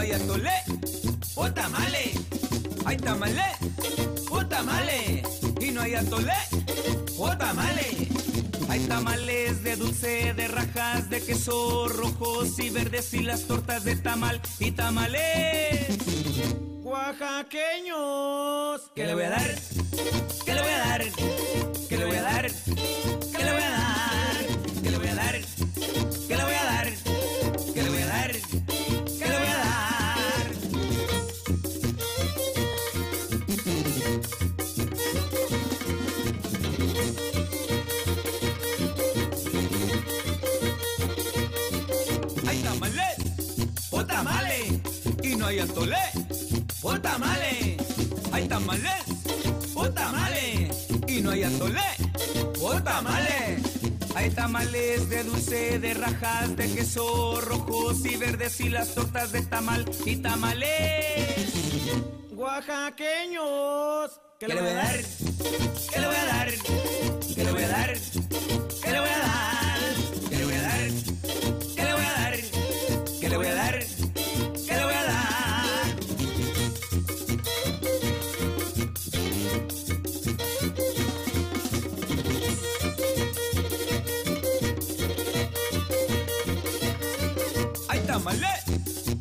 Hay atole. O tamale. Hay tamale. O tamale. Y no hay atole. O tamale. Hay tamales de dulce, de rajas, de queso rojos y verdes y las tortas de tamal y tamales oaxaqueños. ¿Qué le voy a dar? ¿Qué le voy a dar? ¿Qué le voy a dar? ¿Qué le voy a dar? ¿Qué le voy a dar? Hay atole, o tamales. Hay tamales, o tamales, y no hay atole, o tamales. Hay tamales de dulce, de rajas, de queso rojos y verdes y las tortas de tamal y tamales. Oaxaqueños. ¿Qué le voy a dar? ¿Qué le voy a dar? ¿Qué le voy a dar? ¿Qué le voy a dar?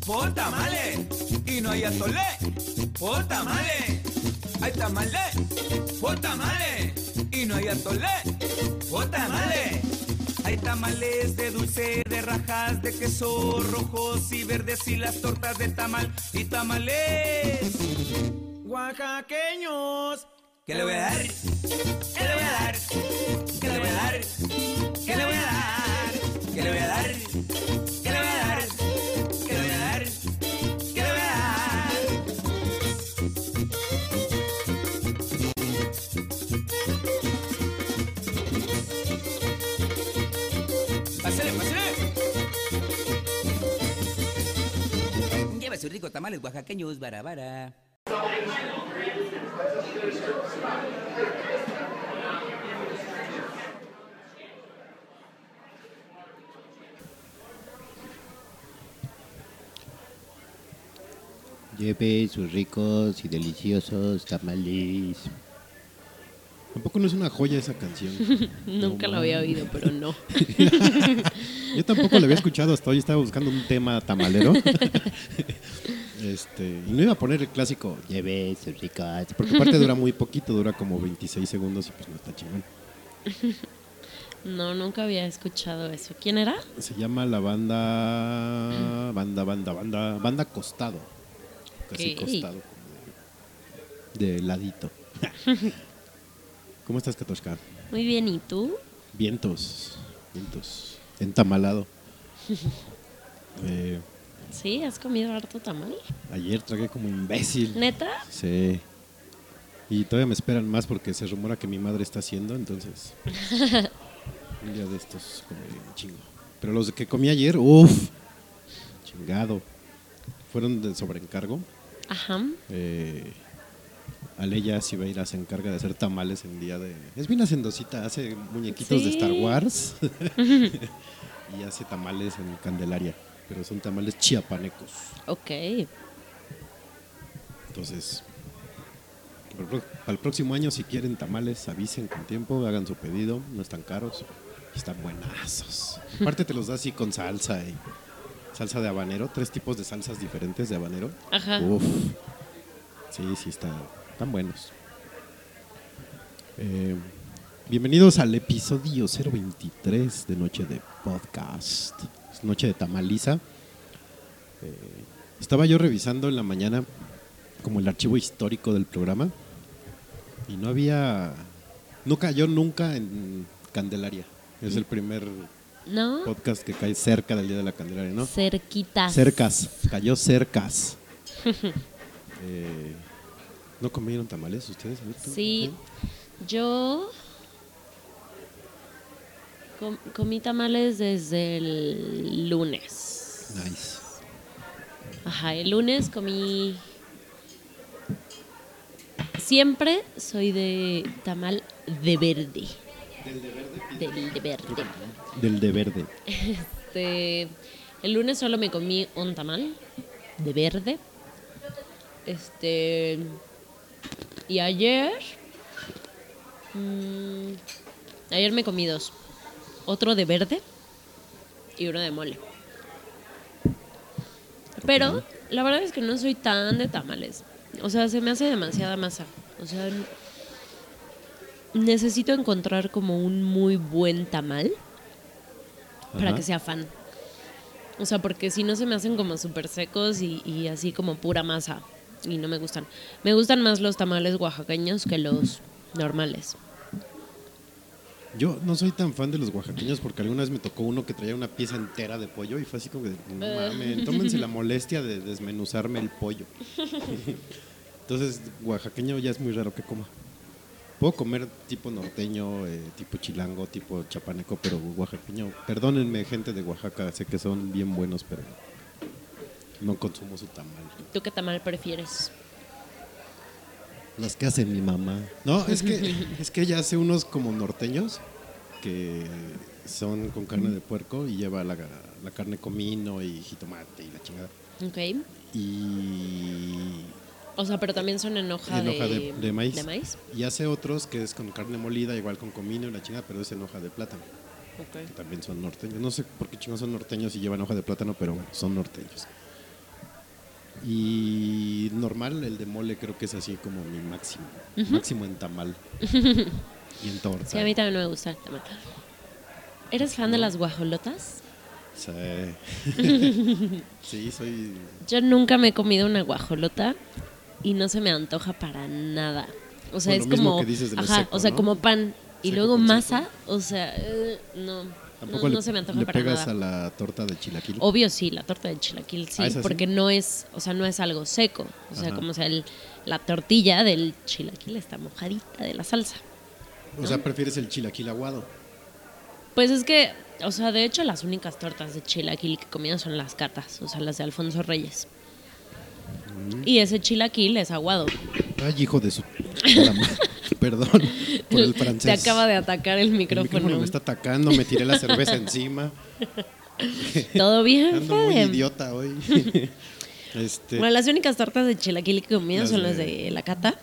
Por tamale, y no hay atole, por tamale. Hay tamale, por tamale, y no hay atole, por tamale. Hay tamales de dulce, de rajas, de queso rojos y verdes y las tortas de tamal y tamales. Oaxaqueños. ¿Qué le voy a dar? ¿Qué le voy a dar? ¿Qué le voy a dar? ¿Qué le voy a dar? ¿Qué le voy a dar? Tamales oaxaqueños, barabara. Lleve sus ricos y deliciosos tamales. Tampoco no es una joya esa canción. Nunca No lo había oído, pero no. Yo tampoco lo había escuchado hasta hoy, estaba buscando un tema tamalero. Este, y no iba a poner el clásico, Lleve sus ricos. porque aparte dura muy poquito, dura como 26 segundos y pues no está chingón. No, nunca había escuchado eso. ¿Quién era? Se llama la banda. Banda, banda, banda. Banda Costado. Casi costado. como De, de ladito. ¿Cómo estás, Katoshka? Muy bien, ¿y tú? Vientos. Vientos. Entamalado. Eh, ¿Sí? ¿Has comido harto tamal? ayer tragué como imbécil. ¿Neta? Sí. Y todavía me esperan más porque se rumora que mi madre está haciendo, entonces. un día de estos comeré un chingo. Pero los que comí ayer, uff, chingado. Fueron de sobreencargo. Ajá. Eh, Aleya sí va a ir a se encarga de hacer tamales en día de. Es bien hacendosita, hace muñequitos de. Star Wars. y hace tamales en Candelaria. pero son tamales chiapanecos. Ok. Entonces, el para el próximo año, si quieren tamales, avisen con tiempo, hagan su pedido, no están caros, están buenazos. Aparte te los da así con salsa y salsa de habanero, tres tipos de salsas diferentes de habanero. Ajá. Uf. Sí, sí, está, están buenos. Eh, bienvenidos al episodio 023 de Noche de Podcast. Es Noche de Tamaliza. Eh, estaba yo revisando en la mañana como el archivo histórico del programa y no había... No cayó nunca en Candelaria. Es el primer ¿No? podcast que cae cerca del Día de la Candelaria, ¿no? Cerquitas. Cercas, cayó cercas. Eh, ¿No comieron tamales ustedes? Tú, Sí. Yo com- comí tamales desde el lunes. Nice. Ajá, el lunes comí. Siempre soy de tamal de verde. Del de verde. Del de verde. Este, el lunes solo me comí un tamal de verde. Este. Y ayer. mm, ayer me comí dos. Otro de verde y uno de mole. Pero la verdad es que no soy tan de tamales. O sea, se me hace demasiada masa. O sea, necesito encontrar como un muy buen tamal para que sea fan. O sea, porque si no se me hacen como súper secos y, y así como pura masa. Y no me gustan. Me gustan más los tamales oaxaqueños que los normales. Yo no soy tan fan de los oaxaqueños porque alguna vez me tocó uno que traía una pieza entera de pollo y fue así como de, no Eh. mames, tómense la molestia de desmenuzarme el pollo. Entonces, oaxaqueño ya es muy raro que coma. Puedo comer tipo norteño, eh, tipo chilango, tipo chapaneco, pero oaxaqueño, perdónenme gente de Oaxaca, sé que son bien buenos, pero no consumo su tamal. ¿Tú qué tamal prefieres? Las que hace mi mamá. No, es que, es que ella hace unos como norteños que son con carne de puerco y lleva la, la carne comino y jitomate y la chingada. Ok. Y, O sea, pero también son en hoja, en de, hoja de, de maíz. de maíz. Y hace otros que es con carne molida, igual con comino y la chingada, pero es en hoja de plátano. Ok. Que también son norteños. No sé por qué chingados son norteños y llevan hoja de plátano, pero bueno, son norteños. Y normal, el de mole creo que es así como mi máximo. Máximo en tamal. y en torta. Sí, a mí también me gusta el tamal. ¿Eres fan de las guajolotas? Sí. sí, soy. Yo nunca me he comido una guajolota y no se me antoja para nada. O sea, Por es como. que dices de lo ajá, seco, o sea, ¿no? como pan y luego masa. O sea, eh, no. Tampoco no, le, no se me antoja le para pegas nada. a la torta de chilaquil. Obvio sí, la torta de chilaquil sí, Ah, porque no es, o sea, no es algo seco. O sea, Ajá. como sea, el- la tortilla del chilaquil está mojadita de la salsa. O sea, prefieres el chilaquil aguado. Pues es que, o sea, de hecho las únicas tortas de chilaquil que comido son las catas, o sea, las de Alfonso Reyes. Mm. Y ese chilaquil es aguado. Ay, hijo de su. Perdón por el francés. Te acaba de atacar el El micrófono. me está atacando, me tiré la cerveza encima. ¿Todo bien? Ando muy idiota hoy. este, Bueno, las únicas tortas de chilaquil que he comido Las son las de- la cata.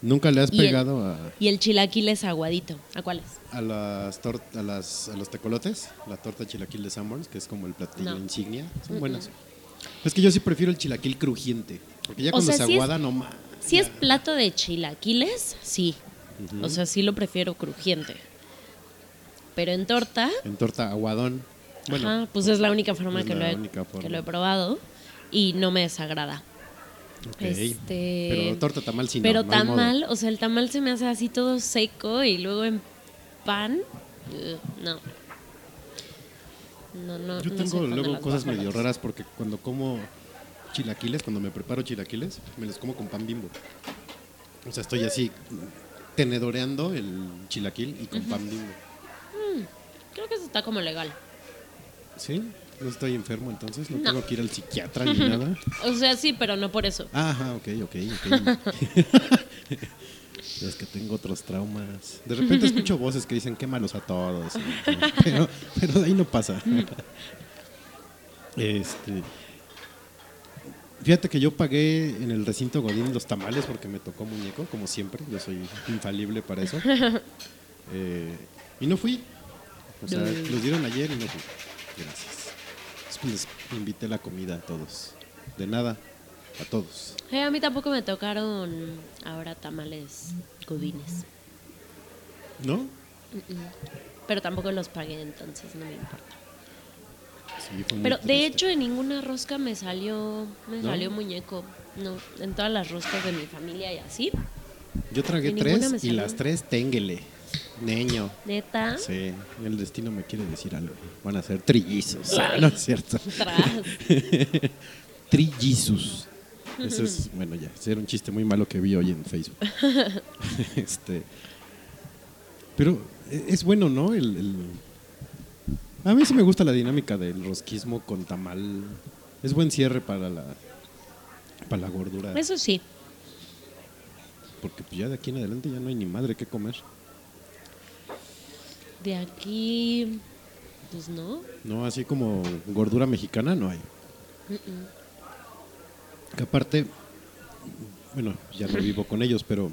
Nunca le has y el- pegado a, Y el chilaquil es aguadito. ¿A cuáles? a las a las a los tecolotes, la torta chilaquil de Sanborns, que es como el platillo No. insignia, son buenas. Es que yo sí prefiero el chilaquil crujiente, porque ya O cuando sea, se sí es- aguada no más. Si es plato de chilaquiles, sí. O sea, sí lo prefiero crujiente. Pero en torta, En torta aguadón. Bueno, ajá, pues es la única forma, es que, la lo he, única forma. que lo he probado y no me desagrada. ok. este- Pero torta tamal sí no, Pero no modo. tamal, o sea, el tamal se me hace así todo seco y luego en pan, no. No, no, Yo tengo luego cosas medio raras porque cuando como chilaquiles, cuando me preparo chilaquiles, me los como con pan bimbo. O sea, estoy así tenedoreando el chilaquil y con pan bimbo. Creo que eso está como legal. ¿Sí? No estoy enfermo entonces, no, No. tengo que ir al psiquiatra ni nada. O sea, sí, pero no por eso. Ajá, ok, ok, ok. es que tengo otros traumas. De repente escucho voces que dicen quémalos a todos. pero, pero de ahí no pasa. Este. Fíjate que yo pagué en el recinto Godín los tamales porque me tocó muñeco, como siempre. Yo soy infalible para eso. Eh, y no fui. O sea, los dieron ayer y no fui. Gracias. Después les invité la comida a todos. De nada, a todos. Eh, a mí tampoco me tocaron ahora tamales godines. ¿No? Pero tampoco los pagué, entonces no me importa. Sí, Pero de triste. hecho en ninguna rosca me salió me ¿No? salió muñeco. No, en todas las roscas de mi familia y así. Yo tragué tres y las tres ténguele. Neño. Neta. Sí, el destino me quiere decir algo. Van a ser trillizos. Ah, no es cierto. Trillizos. Ese es, bueno, ya, ese era un chiste muy malo que vi hoy en Facebook. este, pero e- es bueno, ¿no? El, el- a mí sí me gusta la dinámica del rosquismo con tamal. Es buen cierre para la, para la gordura. Eso sí. Porque pues ya de aquí en adelante ya no hay ni madre que comer. De aquí. Pues no. No, así como gordura mexicana no hay. Que aparte, bueno, ya no vivo con ellos, pero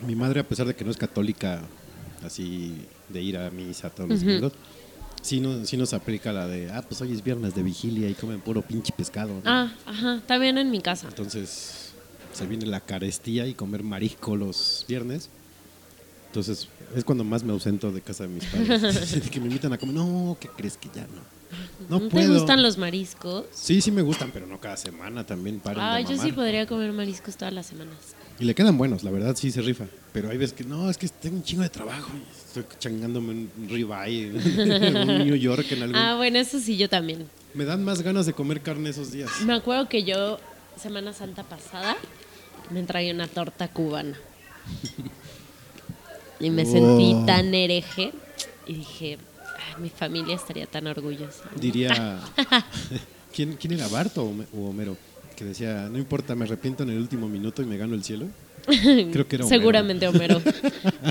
mi madre, a pesar de que no es católica, así de ir a misa todos los domingos, sí, no, sí nos aplica la de, ah, pues hoy es viernes de vigilia y comen puro pinche pescado. ¿no? Ah, ajá. También en mi casa. Entonces se viene la carestía y comer marisco los viernes. Entonces es cuando más me ausento de casa de mis padres. que me invitan a comer. No, ¿qué crees que ya no? No, ¿No te puedo. gustan los mariscos? Sí, sí me gustan, pero no cada semana también paren Ah, de yo sí podría comer mariscos todas las semanas. Y le quedan buenos, la verdad sí se rifa. Pero hay veces que no, es que tengo un chingo de trabajo. y Estoy changándome un ribeye, un New York en algún. Ah, bueno, eso sí, yo también. Me dan más ganas de comer carne esos días. Me acuerdo que yo, Semana Santa pasada, me traía una torta cubana. Y me sentí Oh. tan hereje y dije, "Ay, mi familia estaría tan orgullosa. Diría. ¿Quién, ¿Quién era Barto o Homero? Que decía, no importa, me arrepiento en el último minuto y me gano el cielo. Creo que era Homero. Seguramente Homero.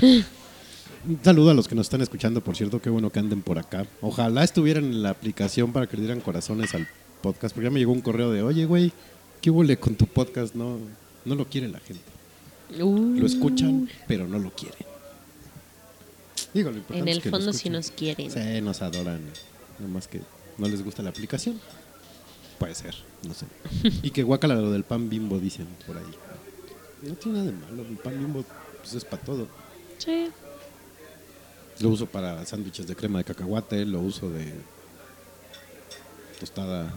Un saludo a los que nos están escuchando, por cierto, qué bueno que anden por acá. Ojalá estuvieran en la aplicación para que le dieran corazones al podcast, porque ya me llegó un correo de, oye, güey, ¿qué hubo con tu podcast? No, no lo quiere la gente. Uh, Lo escuchan, pero no lo quieren. Digo, lo importante En es el que fondo sí nos quieren. Sí, nos adoran. Nada más que no les gusta la aplicación. Puede ser, no sé. Y que guacala lo del pan bimbo, dicen por ahí. No tiene nada de malo, el pan bimbo pues, es para todo. Sí. Lo uso para sándwiches de crema de cacahuate, lo uso de tostada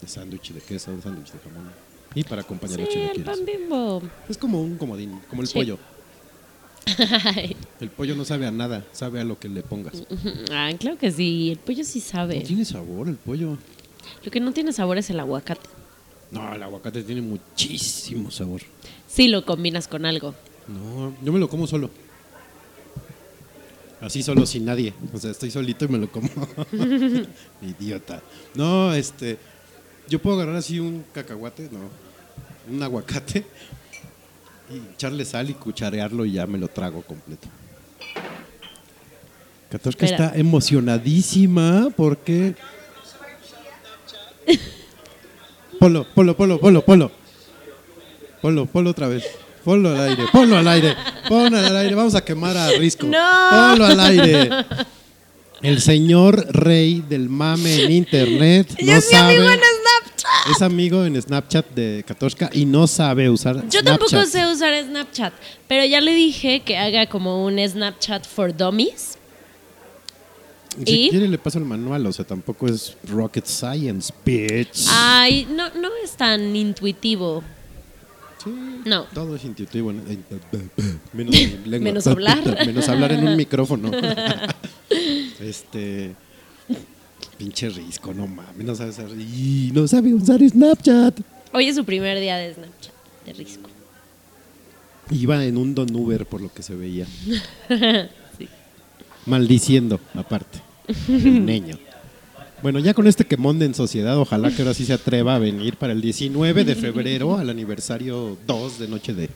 de sándwich de queso, de sándwich de jamón. Y para acompañar Sí, los el chilaquiles. pan bimbo. Es como un comodín, como el Sí. pollo. El pollo no sabe a nada, sabe a lo que le pongas. Ah, claro que sí. El pollo sí sabe. No tiene sabor el pollo. Lo que no tiene sabor es el aguacate. No, el aguacate tiene muchísimo sabor. Sí lo combinas con algo. No, yo me lo como solo. Así solo, sin nadie. O sea, estoy solito y me lo como. Idiota. No, este. Yo puedo agarrar así un cacahuate, no. Un aguacate. Y echarle sal y cucharearlo y ya me lo trago completo. Katoshka Espera. está emocionadísima porque. Polo, polo, polo, polo, polo. Polo, polo otra vez. Ponlo al aire, ponlo al aire, ponlo al aire. Vamos a quemar a Risco. ¡No! Ponlo al aire. El señor rey del mame en internet no es mi sabe. amigo en Snapchat. Es amigo en Snapchat de Katoshka y no sabe usar Yo tampoco sé usar Snapchat, pero ya le dije que haga como un Snapchat for dummies. Si ¿Y? quiere le paso el manual, o sea, tampoco es rocket science, bitch. Ay, no, no es tan intuitivo. Sí, No. Todo es intuitivo. ¿no? Menos, lengua. Menos hablar. Menos hablar en un micrófono. este. Pinche risco, no mames. No sabe usar. y no sabe usar Snapchat. Hoy es su primer día de Snapchat, de risco. Iba en un Don Uber por lo que se veía. Maldiciendo, aparte. El niño. Bueno, ya con este quemón de en sociedad, ojalá que ahora sí se atreva a venir para el 19 de febrero, al aniversario 2 de Noche de.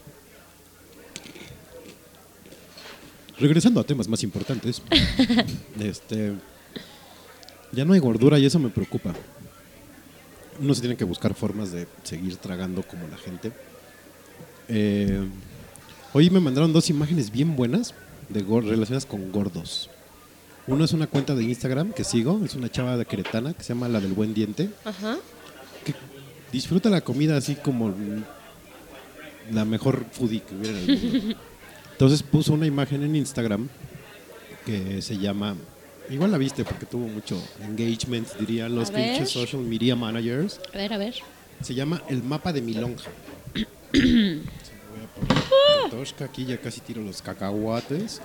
Regresando a temas más importantes. este. Ya no hay gordura y eso me preocupa. Uno se tiene que buscar formas de seguir tragando como la gente. Eh, hoy me mandaron dos imágenes bien buenas de relacionadas con gordos. Uno es una cuenta de Instagram que sigo, es una chava de Queretana que se llama La del Buen Diente, Ajá. que disfruta la comida así como la mejor foodie que hubiera en el mundo. Entonces puso una imagen en Instagram que se llama, igual la viste porque tuvo mucho engagement, dirían los pinches social media managers. A ver, a ver. Se llama El mapa de mi lonja. Tosca, aquí ya casi tiro los cacahuates.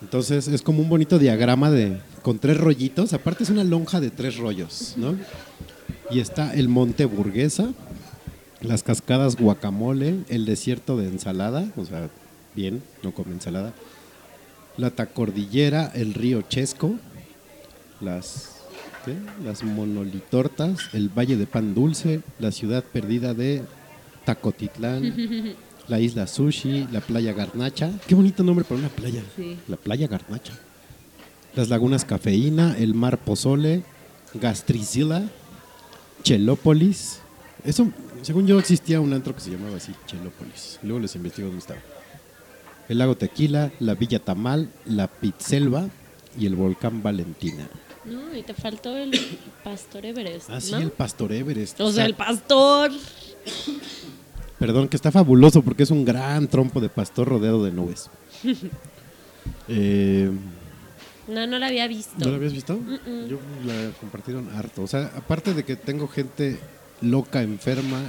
Entonces es como un bonito diagrama de con tres rollitos. Aparte es una lonja de tres rollos, ¿no? Y está el monte Burguesa, las cascadas Guacamole, el desierto de ensalada, o sea, bien, no come ensalada. La tacordillera, el río Chesco, las, las monolitortas, el valle de pan dulce, la ciudad perdida de Tacotitlán, la isla Sushi, la playa Garnacha. Qué bonito nombre para una playa. Sí. La playa Garnacha. Las lagunas Cafeína, el mar Pozole, Gastricila, Chelópolis. Eso, según yo, existía un antro que se llamaba así, Chelópolis. Luego les investigo dónde estaba. El lago Tequila, la Villa Tamal, la Pitselva y el volcán Valentina. No, y te faltó el pastor Everest. Ah, sí, ¿no? el Pastor Everest. O sea, el pastor. Perdón, que está fabuloso porque es un gran trompo de pastor rodeado de nubes. Eh, No, no la había visto. ¿No lo habías visto? Yo la compartieron harto. O sea, aparte de que tengo gente loca, enferma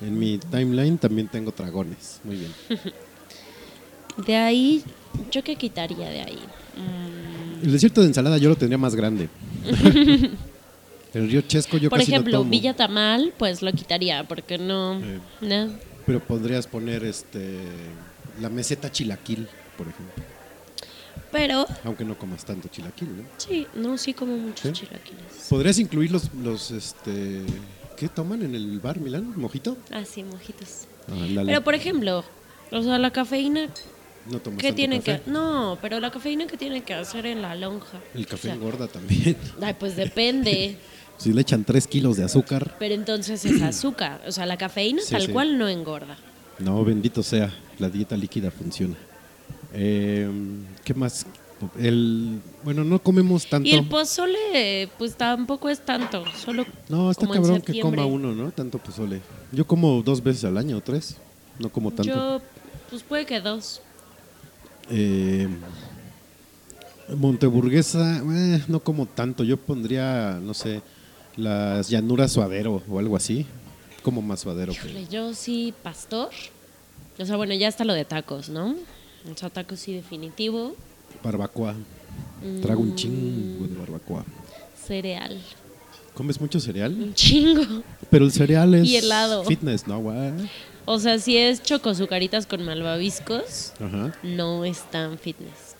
en mi timeline, también tengo dragones. Muy bien. De ahí, ¿yo qué quitaría de ahí? Mm, El desierto de ensalada yo lo tendría más grande. El río Chesco yo por casi ejemplo, no tomo. Villa Tamal, pues lo quitaría, porque no. Eh. No. Pero podrías poner este la meseta chilaquil, por ejemplo. Pero, Aunque no comas tanto chilaquil, ¿no? sí, no, sí como muchos chilaquiles. ¿Podrías incluir los, los este, ¿qué toman en el bar Milán? ¿Mojito? Ah, sí, mojitos. Ah, la- Pero, por ejemplo, o sea, la cafeína, no tomas ¿qué tiene café. que...? No, pero la cafeína, ¿qué tiene que hacer en la lonja? El café O sea, engorda también. Ay, pues depende. Si le echan 3 kilos de azúcar, Pero entonces es azúcar. O sea, la cafeína Sí, tal sí. cual no engorda. no, bendito sea, la dieta líquida funciona. Eh, ¿Qué más? El, bueno, no comemos tanto. Y el pozole, pues tampoco es tanto. Solo no, está como cabrón que coma uno, ¿no? Tanto pozole. Yo como dos veces al año, o tres. No como tanto. Yo, pues puede que dos. Eh, Monteburguesa, eh, no como tanto. Yo pondría, no sé, las llanuras suadero o algo así. Como más suadero. Híjole, yo sí, pastor. O sea, bueno, ya está lo de tacos, ¿no? O sea, tacos sí definitivo. Barbacoa. Trago Mm. un chingo de barbacoa. Cereal. ¿Comes mucho cereal? Un chingo. Pero el cereal es Y helado. fitness, ¿no? güey? O sea, si es chocosucaritas con malvaviscos, Ajá. no es tan fitness.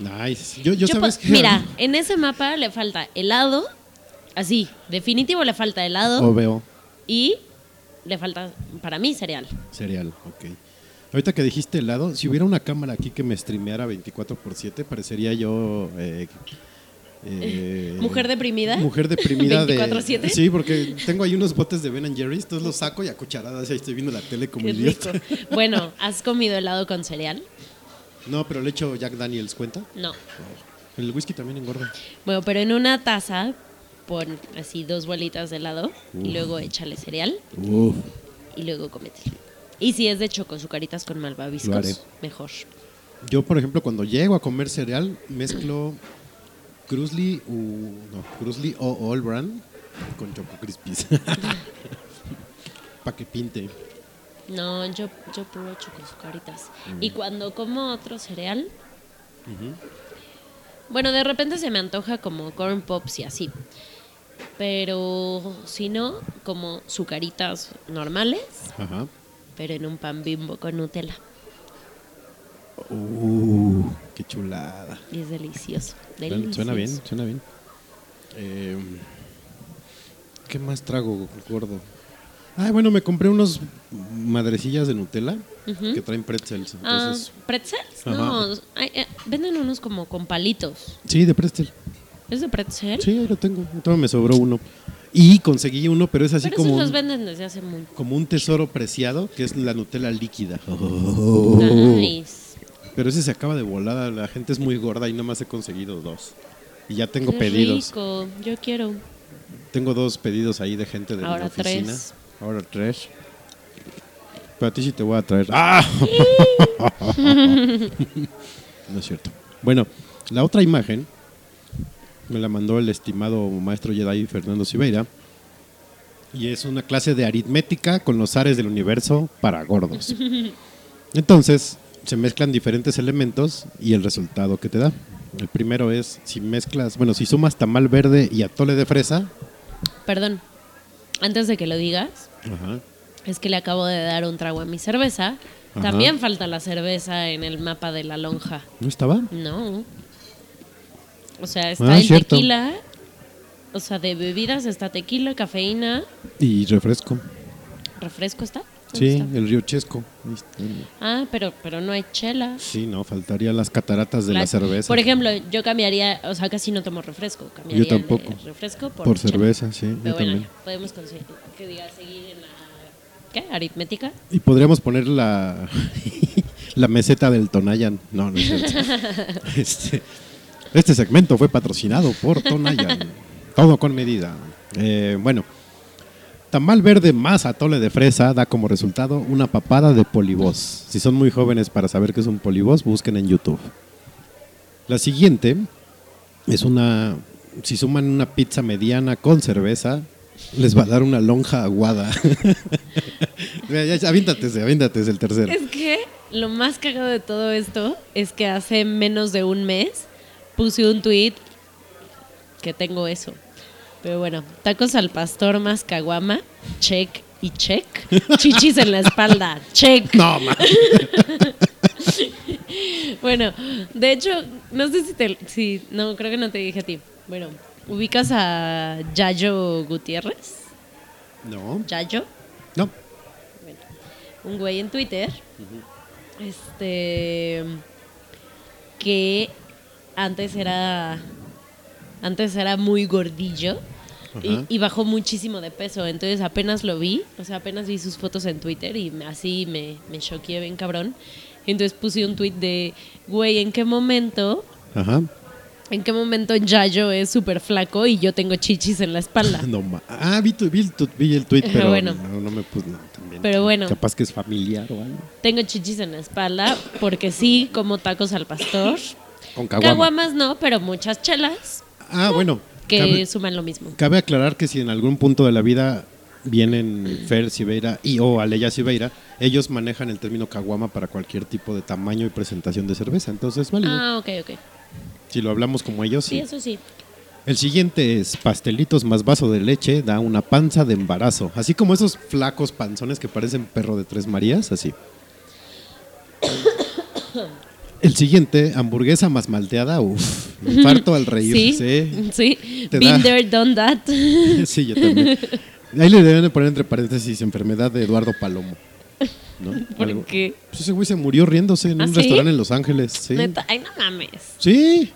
Nice. Yo, yo Yo sabes que Mira, en ese mapa le falta helado. Así, definitivo le falta helado. O veo Y le falta, para mí, cereal. cereal, ok. Ahorita que dijiste helado, si hubiera una cámara aquí que me streameara 24 por 7, parecería yo... eh, eh, ¿Mujer deprimida? Mujer deprimida de... 24/7. Sí, porque tengo ahí unos botes de Ben Jerry's, entonces los saco y a cucharadas ahí estoy viendo la tele como Qué idiota. rico. Bueno, ¿has comido helado con cereal? No, pero le echo Jack Daniels, ¿cuenta? No. El whisky también engorda. Bueno, pero en una taza pon así dos bolitas de helado y luego échale cereal Uf. y luego comételo. Y si es de chocosucaritas con Lo haré. malvaviscos, mejor. Yo, por ejemplo, cuando llego a comer cereal, mezclo Cruzly, u, no, Cruzly o All Brand con Choco Crispies. Para que pinte. No, yo, yo puro chocosucaritas. Mm. Y cuando como otro cereal, bueno, de repente se me antoja como corn pops y así. Pero si no, como sucaritas normales, Ajá. pero en un pan bimbo con Nutella. Uh, qué chulada. Y es delicioso. Delicioso. Suena bien, suena bien. Eh, ¿Qué más trago, gordo? Ah, bueno, me compré unos madrecillas de Nutella que traen pretzels. Ah, ¿Pretzels? Ajá. No, ay, eh, venden unos como con palitos. sí, de pretzel. ¿Es de pretzel? Sí, ahí lo tengo. Entonces me sobró uno. Y conseguí uno, pero es así Pero como esos los venden desde hace muy... como un tesoro preciado, que es la Nutella líquida. Nice. Pero ese se acaba de volada. La gente es muy gorda y nomás he conseguido dos. Y ya tengo Qué pedidos. rico. Yo quiero. Tengo dos pedidos ahí de gente de Ahora la oficina. tres. Ahora tres. Pero a ti sí te voy a traer. ¡Ah! no es cierto. Bueno, la otra imagen me la mandó el estimado maestro Jedi Fernando Siveira. Y es una clase de aritmética con los ares del universo para gordos. Entonces, se mezclan diferentes elementos y el resultado que te da. El primero es si mezclas, bueno, si sumas tamal verde y atole de fresa. Perdón. Antes de que lo digas, Ajá. es que le acabo de dar un trago a mi cerveza. Ajá. También falta la cerveza en el mapa de la lonja. ¿No estaba? No. O sea, está Ah, el cierto. tequila. O sea, de bebidas está tequila, cafeína, Y refresco. refresco está. ¿Dónde Sí, está? el río Chesco. Ah, pero, pero no hay chela. Sí, no, faltaría las cataratas de la, La- cerveza. Por ejemplo, yo cambiaría, o sea, casi no tomo refresco. Cambiaría Yo el tampoco. refresco por, Por chela. cerveza, sí, yo Pero bueno, también. podemos conseguir que diga seguir en la ¿qué? aritmética. Y podríamos poner la, la meseta del Tonayan. No, no es cierto. este, este segmento fue patrocinado por Tonayan. Todo con medida. Eh, bueno, tamal verde más atole de fresa da como resultado una papada de polibos. Si son muy jóvenes para saber qué es un polibos, busquen en YouTube. La siguiente es una. Si suman una pizza mediana con cerveza, les va a dar una lonja aguada. ya, ya, aviéntate, ese, aviéntate ese, el tercero. Es que lo más cagado de todo esto es que hace menos de un mes puse un tweet que tengo eso. Pero bueno, tacos al pastor más caguama, check y check. Chichis en la espalda, check. No, ma. Bueno, de hecho, no sé si te... Si, no, creo que no te dije a ti. Bueno, ¿ubicas a Yayo Gutiérrez? No, ¿Yayo? no. Bueno, un güey en Twitter, este, que antes era, antes era muy gordillo y, Ajá. y bajó muchísimo de peso, entonces apenas lo vi, o sea, apenas vi sus fotos en Twitter y así me, me choqué bien cabrón. Entonces puse un tweet de, güey, ¿en qué momento, Ajá. en qué momento Yayo es súper flaco y yo tengo chichis en la espalda? No. Ah, vi, tu- vi el, tu- vi el tweet, pero Bueno. no, no me puse. no, también. Pero bueno. Capaz que es familiar o algo. Tengo chichis en la espalda porque sí como tacos al pastor. Con caguama. Caguamas no, pero muchas chelas Ah, bueno. Que Cabe, suman lo mismo. cabe aclarar que si en algún punto de la vida vienen Fer Siveira y o Aleya Siveira, ellos manejan el término caguama para cualquier tipo de tamaño y presentación de cerveza. Entonces, vale. Ah, ok, ok. Si lo hablamos como ellos, Sí, sí. eso sí. El siguiente es pastelitos más vaso de leche, da una panza de embarazo. Así como esos flacos panzones que parecen perro de tres Marías, así. El siguiente, hamburguesa más malteada, uff, infarto al reír. Sí, Sí, sí. Been there, done that. sí, yo también. Ahí le deben de poner entre paréntesis enfermedad de Eduardo Palomo. ¿no? ¿Por Algo- qué? Pues ese güey se murió riéndose en ¿Ah, un sí? restaurante en Los Ángeles. Sí. Neta, ay, no mames. Sí.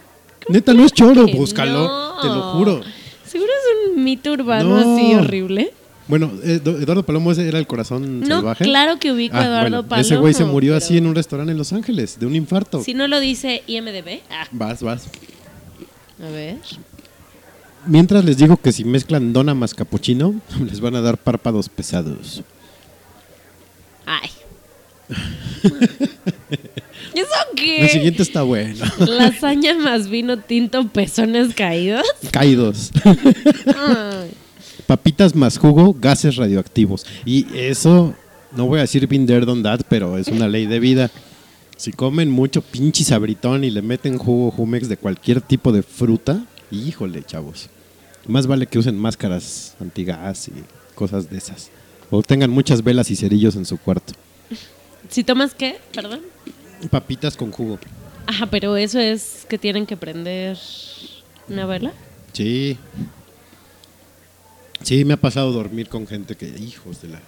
Neta, no es choro, búscalo, no. te lo juro. Seguro es un mito urbano No. así horrible. Bueno, Edu- Eduardo Palomo ese era el corazón No, salvaje. claro que ubico a Ah, Eduardo bueno, Ese güey se Palomo, murió pero- así en un restaurante en Los Ángeles, de un infarto. Si no lo dice IMDB. Ah, Vas, vas. a ver. Mientras les digo que si mezclan dona más capuchino, les van a dar párpados pesados. Ay. ¿Eso qué? El siguiente está bueno. Lasaña más vino tinto, pezones caídos. Caídos. Ay. Papitas más jugo, gases radioactivos. Y eso, no voy a decir been there, done that, pero es una ley de vida. Si comen mucho pinche sabritón y le meten jugo Jumex de cualquier tipo de fruta, híjole, chavos. Más vale que usen máscaras antigas y cosas de esas. O tengan muchas velas y cerillos en su cuarto. Si tomas qué, perdón. Papitas con jugo. Ajá, pero eso es que tienen que prender una vela. Sí. Sí, me ha pasado dormir con gente que, hijos de la...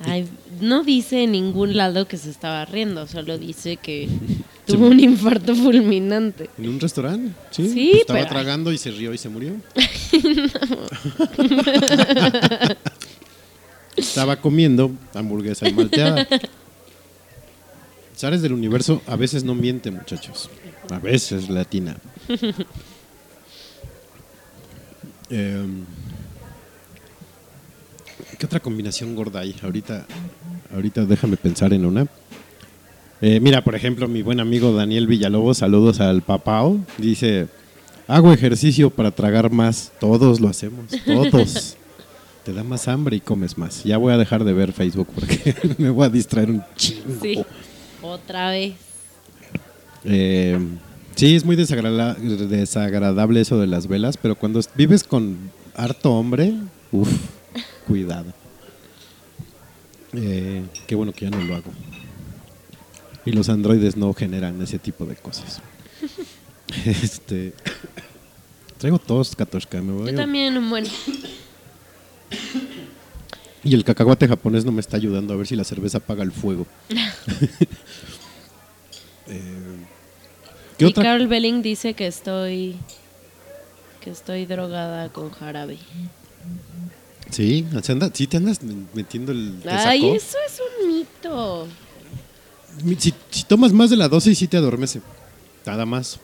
Ay, no dice en ningún lado que se estaba riendo, solo dice que tuvo un infarto fulminante. ¿En un restaurante? Sí. Sí, pues estaba pero- tragando y se rió y se murió. estaba comiendo hamburguesa y malteada. Sares del universo a veces no miente, muchachos. A veces latina. Em, ¿Qué otra combinación gorda hay? Ahorita, ahorita déjame pensar en una. Eh, mira, por ejemplo, mi buen amigo Daniel Villalobos, saludos al papao, dice, hago ejercicio para tragar más, todos lo hacemos, todos. Te da más hambre y comes más. Ya voy a dejar de ver Facebook porque me voy a distraer un chingo. Sí. Otra vez. Eh, sí, es muy desagrada- desagradable eso de las velas, pero cuando vives con harto hombre, uff, cuidado. Eh, qué bueno que ya no lo hago. Y los androides no generan ese tipo de cosas. este. Traigo tos, Katoshka. Me voy Yo a- también, un buen. Y el cacahuate japonés no me está ayudando a ver si la cerveza apaga el fuego. Eh, ¿Qué y otra? Carol Belling dice que estoy que estoy drogada con jarabe. Sí, anda- sí te andas metiendo el te Ay, sacó. eso es un mito. Mi- Si, si tomas más de la dosis sí te adormece. Nada más.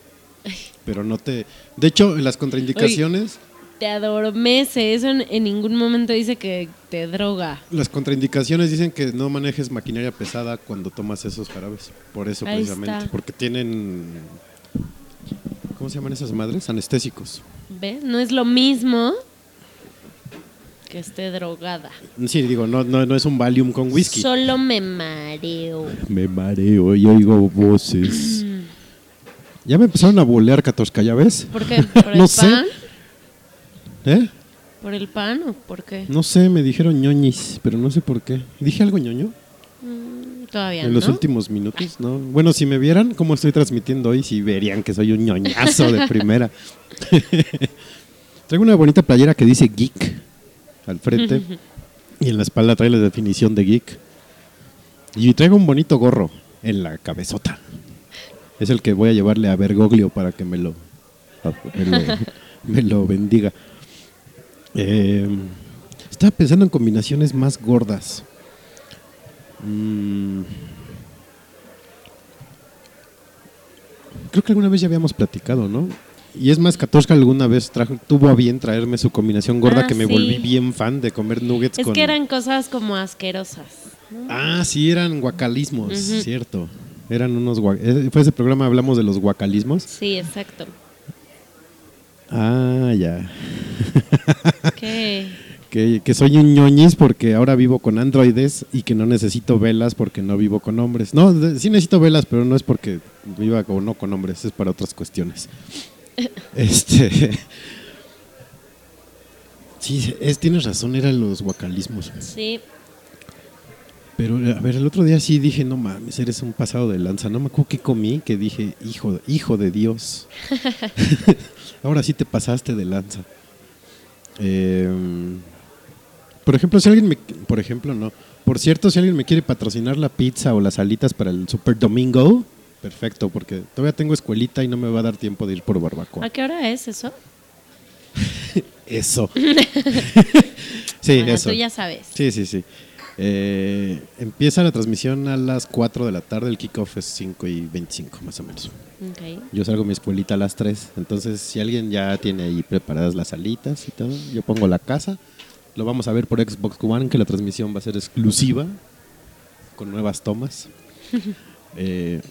Pero no te... De hecho, en las contraindicaciones... Te adormece, eso en, en ningún momento dice que te droga. Las contraindicaciones dicen que no manejes maquinaria pesada cuando tomas esos jarabes. Por eso, Ahí precisamente. está. Porque tienen... ¿Cómo se llaman esas madres? Anestésicos. ¿Ves? No es lo mismo que esté drogada. Sí, digo, no, no, no es un Valium con whisky. Solo me mareo. Me mareo y oigo voces. Ya me empezaron a bolear, Katoshka, ¿ya ves? ¿Por qué? ¿Por el No sé. pan? ¿Eh? ¿Por el pan o por qué? No sé, me dijeron ñoñis, pero no sé por qué. ¿Dije algo ñoño? Todavía En no. los últimos minutos, ¿no? Bueno, si me vieran cómo estoy transmitiendo hoy, si verían que soy un ñoñazo de primera. Traigo una bonita playera que dice geek al frente y en la espalda trae la definición de geek. Y traigo un bonito gorro en la cabezota. Es el que voy a llevarle a Bergoglio para que me lo, me lo, me lo bendiga. Eh, estaba pensando en combinaciones más gordas. Mm. Creo que alguna vez ya habíamos platicado, ¿no? Y es más, Katoshka alguna vez trajo, tuvo a bien traerme su combinación gorda Ah, que me sí. volví bien fan de comer nuggets Es con... que eran cosas como asquerosas. Ah, sí, eran guacalismos, cierto. Eran unos... eh, Fue ese programa, hablamos de los guacalismos. Sí, exacto. Ah, ya. ¿Qué? Que, que soy un ñoñis porque ahora vivo con androides y que no necesito velas porque no vivo con hombres. No, sí necesito velas, pero no es porque viva o no con hombres, es para otras cuestiones. Este. Sí, es, tienes razón, eran los guacalismos. Sí. Pero a ver, el otro día sí dije, no mames, eres un pasado de lanza. No me acuerdo qué comí, que dije, hijo, hijo de Dios. Ahora sí te pasaste de lanza. Eh, por ejemplo, si alguien me. Por ejemplo, no. Por cierto, si alguien me quiere patrocinar la pizza o las alitas para el Super Domingo, perfecto, porque todavía tengo escuelita y no me va a dar tiempo de ir por barbacoa. ¿A qué hora es eso? Eso. sí, Bueno, eso. tú ya sabes. Sí, sí, sí. Eh, empieza la transmisión a las 4 de la tarde, el kickoff es 5 y 25 más o menos. Ok. Yo salgo a mi escuelita a las 3, entonces si alguien ya tiene ahí preparadas las alitas y todo, yo pongo la casa. Lo vamos a ver por Xbox One, que la transmisión va a ser exclusiva, con nuevas tomas. Eh,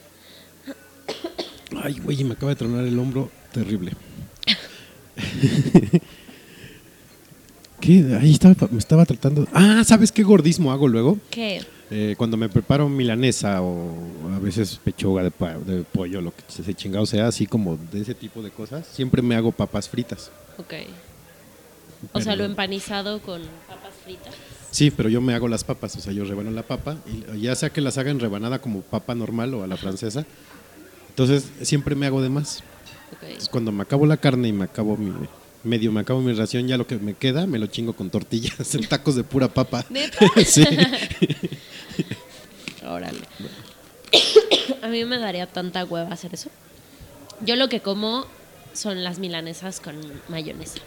ay, güey, me acaba de tronar el hombro, terrible. ¿Qué? Ahí estaba, me estaba tratando. Ah, ¿sabes qué gordismo hago luego? ¿Qué? Eh, cuando me preparo milanesa o a veces pechuga de, de pollo, lo que se chingado sea, así como de ese tipo de cosas, siempre me hago papas fritas. Ok. O sea, lo empanizado con papas fritas. Sí, pero yo me hago las papas, o sea, yo rebano la papa, y ya sea que las haga en rebanada como papa normal o a la francesa, entonces siempre me hago de más. Ok. Entonces cuando me acabo la carne y me acabo mi, medio me acabo mi ración, ya lo que me queda me lo chingo con tortillas, en tacos de pura papa. ¿Neta? sí. Órale. A mí me daría tanta hueva hacer eso. Yo lo que como son las milanesas con mayonesa.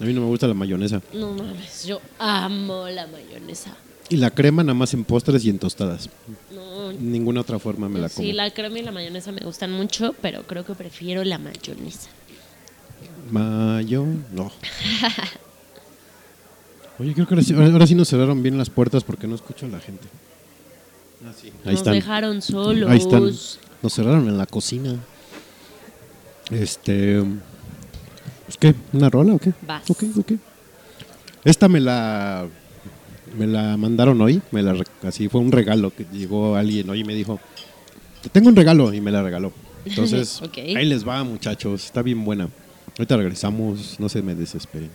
A mí no me gusta la mayonesa. No mames, yo amo la mayonesa. Y la crema nada más en postres y en tostadas. No, Ninguna otra forma me la como. sí, la crema y la mayonesa me gustan mucho, pero creo que prefiero la mayonesa. Mayo, no. Oye, creo que ahora sí, ahora sí nos cerraron bien las puertas porque no escucho a la gente. Ah, sí. Ahí Nos están. dejaron solos. Ahí están. Nos cerraron en la cocina. Este. pues, ¿Qué? ¿Una rola o qué? Vas. Ok, ok. Esta me la. Me la mandaron hoy. Me la, así fue un regalo que llegó alguien hoy y me dijo: Te tengo un regalo y me la regaló. Entonces, ahí les va, muchachos. Está bien buena. Ahorita regresamos. No se me desesperen.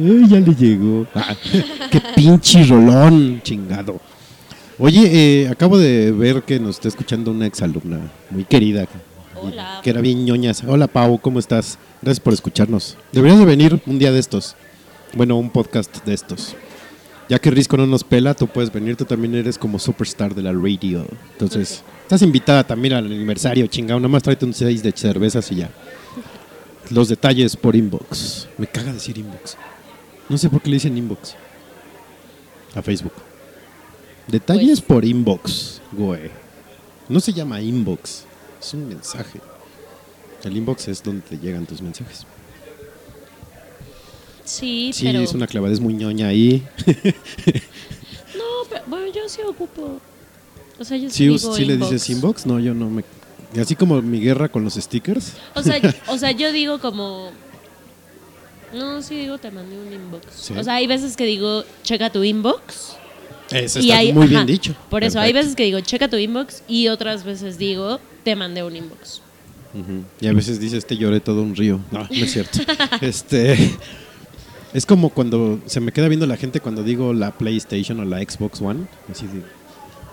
Ay, ya le llegó. Ah, qué pinche rolón, chingado. Oye, eh, acabo de ver que nos está escuchando una exalumna muy querida. Hola. Que era bien ñoñas. Hola, Pau, ¿cómo estás? Gracias por escucharnos. Deberías de venir un día de estos. Bueno, un podcast de estos. Ya que Risco no nos pela, tú puedes venir. Tú también eres como superstar de la radio. Entonces, estás invitada también al aniversario, chingado. Nada más tráete un 6 de cervezas y ya. Los detalles por inbox. Me caga decir inbox. No sé por qué le dicen inbox. A Facebook. Detalles Pues- por inbox, güey. No se llama inbox. Es un mensaje. El inbox es donde te llegan tus mensajes. Sí, Sí, pero... es una clavadez muy ñoña ahí. No, pero bueno, yo sí ocupo... O sea, yo sí, ¿Sí, digo sí le dices inbox? No, yo no me... Así como mi guerra con los stickers. O sea, o sea, yo digo como... No, sí digo te mandé un inbox. Sí. O sea, hay veces que digo, checa tu inbox. Eso y está hay, muy bien dicho. Por eso, hay veces que digo, checa tu inbox y otras veces digo, te mandé un inbox. Y a veces dices, te lloré todo un río. No, no es cierto. este... Es como cuando se me queda viendo la gente cuando digo la PlayStation o la Xbox One. Así de,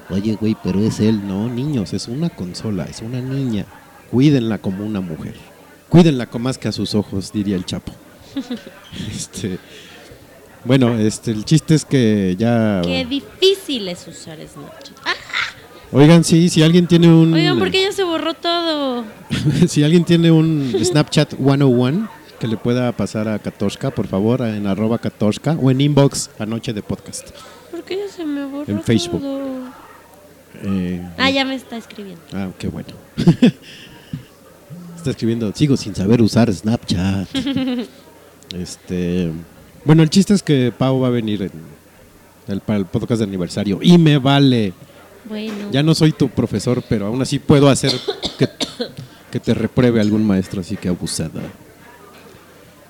oye, güey, pero es él. No, niños, es una consola, es una niña. Cuídenla como una mujer. Cuídenla con más que a sus ojos, diría el Chapo. este... Bueno, este, el chiste es que ya... Qué difícil es usar Snapchat. Ah, Oigan, sí, si alguien tiene un... oigan, ¿por qué ya se borró todo? si alguien tiene un Snapchat 101 que le pueda pasar a Katoshka, por favor, en arroba Katoshka o en inbox anoche de podcast. ¿Por qué ya se me borró En Facebook. todo? Eh, Ah, ya me está escribiendo. ah, qué bueno. Está escribiendo, sigo sin saber usar Snapchat. Este, bueno, el chiste es que Pau va a venir en el, para el podcast de aniversario y me vale. Bueno. Ya no soy tu profesor, pero aún así puedo hacer que, que te repruebe algún maestro, así que abusada.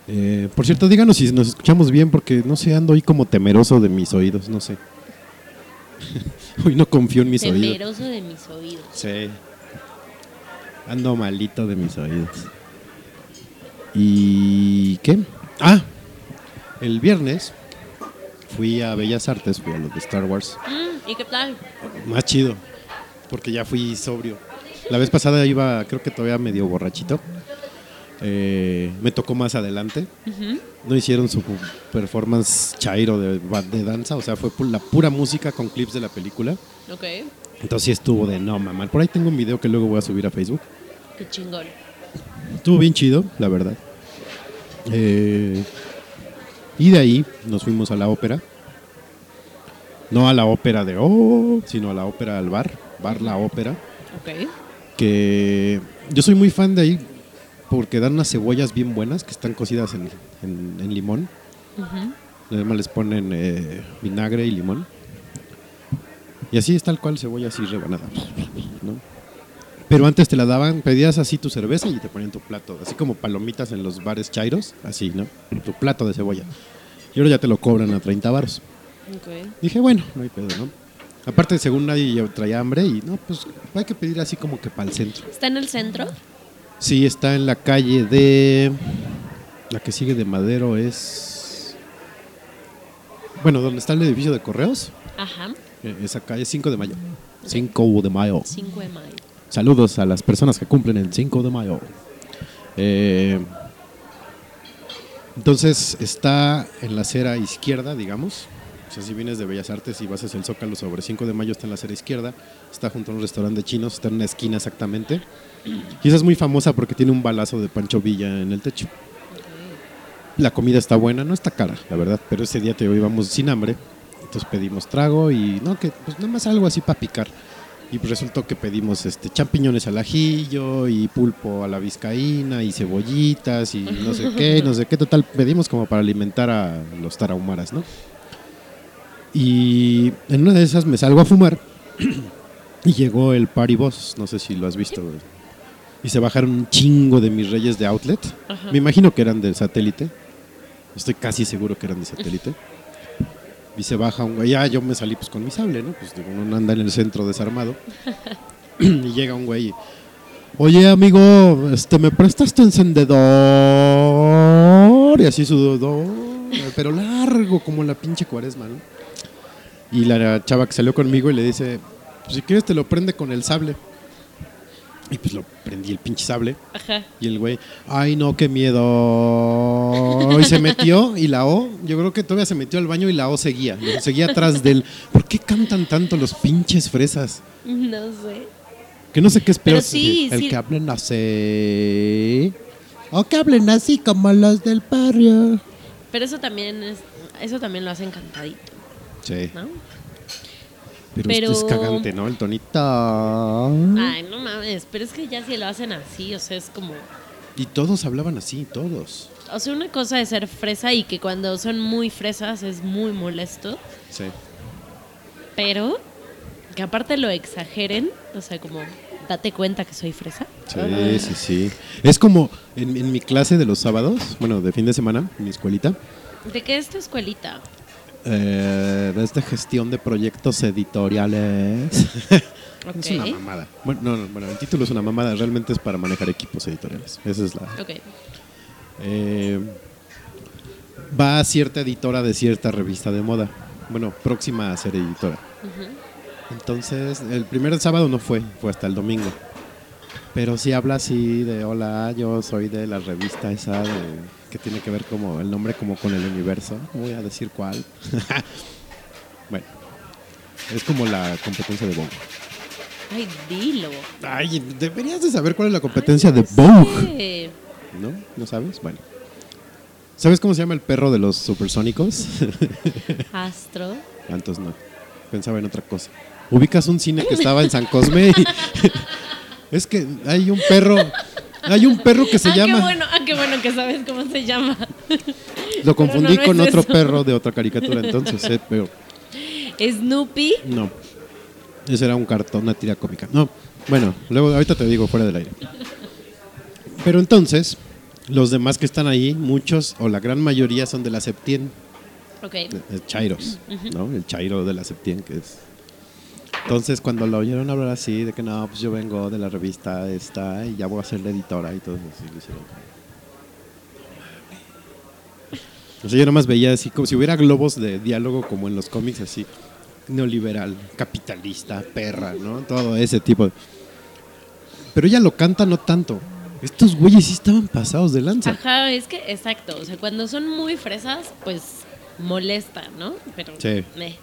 Eh, por cierto, díganos si nos escuchamos bien, porque no sé, ando ahí como temeroso de mis oídos, no sé. Hoy no confío en mis oídos. Temeroso de mis oídos. Sí. Ando malito de mis oídos. ¿Y qué? Ah, el viernes fui a Bellas Artes, fui a los de Star Wars. Mm, ¿Y qué tal? Más chido, porque ya fui sobrio. La vez pasada iba, creo que todavía medio borrachito. Eh, me tocó más adelante. No hicieron su performance chairo de, de danza, o sea, fue la pura música con clips de la película. Ok. Entonces sí estuvo de no mamá. Por ahí tengo un video que luego voy a subir a Facebook. Qué chingón. Estuvo bien chido, la verdad. Eh, y de ahí nos fuimos a la ópera. No a la ópera de oh, sino a la ópera al bar, bar la ópera. Ok. Que yo soy muy fan de ahí porque dan unas cebollas bien buenas que están cocidas en, en- en limón. Además les ponen eh, vinagre y limón. Y así es tal cual cebolla así rebanada. ¿no? Pero antes te la daban, pedías así tu cerveza y te ponían tu plato, así como palomitas en los bares chairos, así, ¿no? Tu plato de cebolla. Y ahora ya te lo cobran a 30 varos. Ok. Dije, bueno, no hay pedo, ¿no? Aparte, según nadie yo traía hambre y no, pues hay que pedir así como que para el centro. ¿Está en el centro? Sí, está en la calle de... La que sigue de Madero es... Bueno, donde está el edificio de correos. Ajá. Esa calle 5 de mayo. 5 de mayo. 5 de mayo. Saludos a las personas que cumplen el 5 de mayo. Eh, entonces está en la acera izquierda, digamos. O sea, si vienes de Bellas Artes y vas hacia el Zócalo sobre 5 de mayo, está en la acera izquierda. Está junto a un restaurante de chinos, está en una esquina exactamente. Y esa es muy famosa porque tiene un balazo de Pancho Villa en el techo. La comida está buena, no está cara, la verdad, pero ese día te íbamos sin hambre. Entonces pedimos trago y no, que pues nada más algo así para picar. Y pues resultó que pedimos este champiñones al ajillo y pulpo a la vizcaína y cebollitas y no sé qué, no sé qué. Total, pedimos como para alimentar a los tarahumaras, ¿no? Y en una de esas me salgo a fumar y llegó el party boss, no sé si lo has visto. Y se bajaron un chingo de mis reyes de outlet. Ajá. Me imagino que eran del satélite. Estoy casi seguro que eran de satélite. Y se baja un güey. Ya yo me salí pues con mi sable, ¿no? Pues digo, uno anda en el centro desarmado. y llega un güey. Oye, amigo, este, ¿me prestas tu encendedor? Y así su do- pero largo como la pinche cuaresma, ¿no? Y la chava que salió conmigo y le dice, pues si quieres te lo prende con el sable. Y pues lo prendí el pinche sable. Ajá. Y el güey, ay no, qué miedo. Y se metió y la O, yo creo que todavía se metió al baño y la O seguía. Seguía atrás de él. ¿Por qué cantan tanto los pinches fresas? No sé. Que no sé qué es peor. Sí, el sí. que hablen así. O que hablen así como los del barrio. Pero eso también es, eso también lo hacen cantadito, Sí. ¿no? Pero, Pero- esto es cagante, ¿no? El tonito. Ay, no mames, pero es que ya si lo hacen así, o sea, es como... Y todos hablaban así, todos. O sea, una cosa es ser fresa y que cuando son muy fresas es muy molesto, Sí. pero que aparte lo exageren, o sea, como date cuenta que soy fresa. Sí, sí, sí. Es como en, en mi clase de los sábados, bueno, de fin de semana, en mi escuelita, ¿De qué es tu escuelita? Eh, de esta gestión de proyectos editoriales. Ok. Es una mamada. Bueno, no, no, bueno, el título es una mamada, realmente es para manejar equipos editoriales. Esa es la. Ok. Eh, va a cierta editora de cierta revista de moda. Bueno, próxima a ser editora. Entonces, el primer sábado no fue, fue hasta el domingo. Pero sí habla así de, hola, yo soy de la revista esa de, que tiene que ver como el nombre como con el universo. Voy a decir cuál. bueno, es como la competencia de Vogue. Ay, dilo. Ay, deberías de saber cuál es la competencia de Vogue. sí. ¿No? ¿No sabes? Bueno. ¿Sabes cómo se llama el perro de los supersónicos? Astro. Entonces no. Pensaba en otra cosa. Ubicas un cine que estaba en San Cosme. y- es que hay un perro. Hay un perro que se ah, llama. qué bueno, ah, qué bueno que sabes cómo se llama. Lo confundí no, no con es otro eso. perro de otra caricatura entonces, eh, pero Snoopy. no. Ese era un cartón, una tira cómica. No. Bueno, luego ahorita te digo fuera del aire. Pero entonces, los demás que están ahí, muchos o la gran mayoría son de la Septien. Ok. el Chairos, ¿no? El Chairo de la Septien, que es. Entonces, cuando lo oyeron hablar así, de que no, pues yo vengo de la revista esta y ya voy a ser la editora y todo así, lo hicieron. O sea, yo nomás veía así, como si hubiera globos de diálogo como en los cómics, así, neoliberal, capitalista, perra, ¿no? Todo ese tipo. de- Pero ella lo canta no tanto. Estos güeyes sí estaban pasados de lanza. Ajá, es que exacto. O sea, cuando son muy fresas, pues molesta, ¿no? Pero. Sí. meh.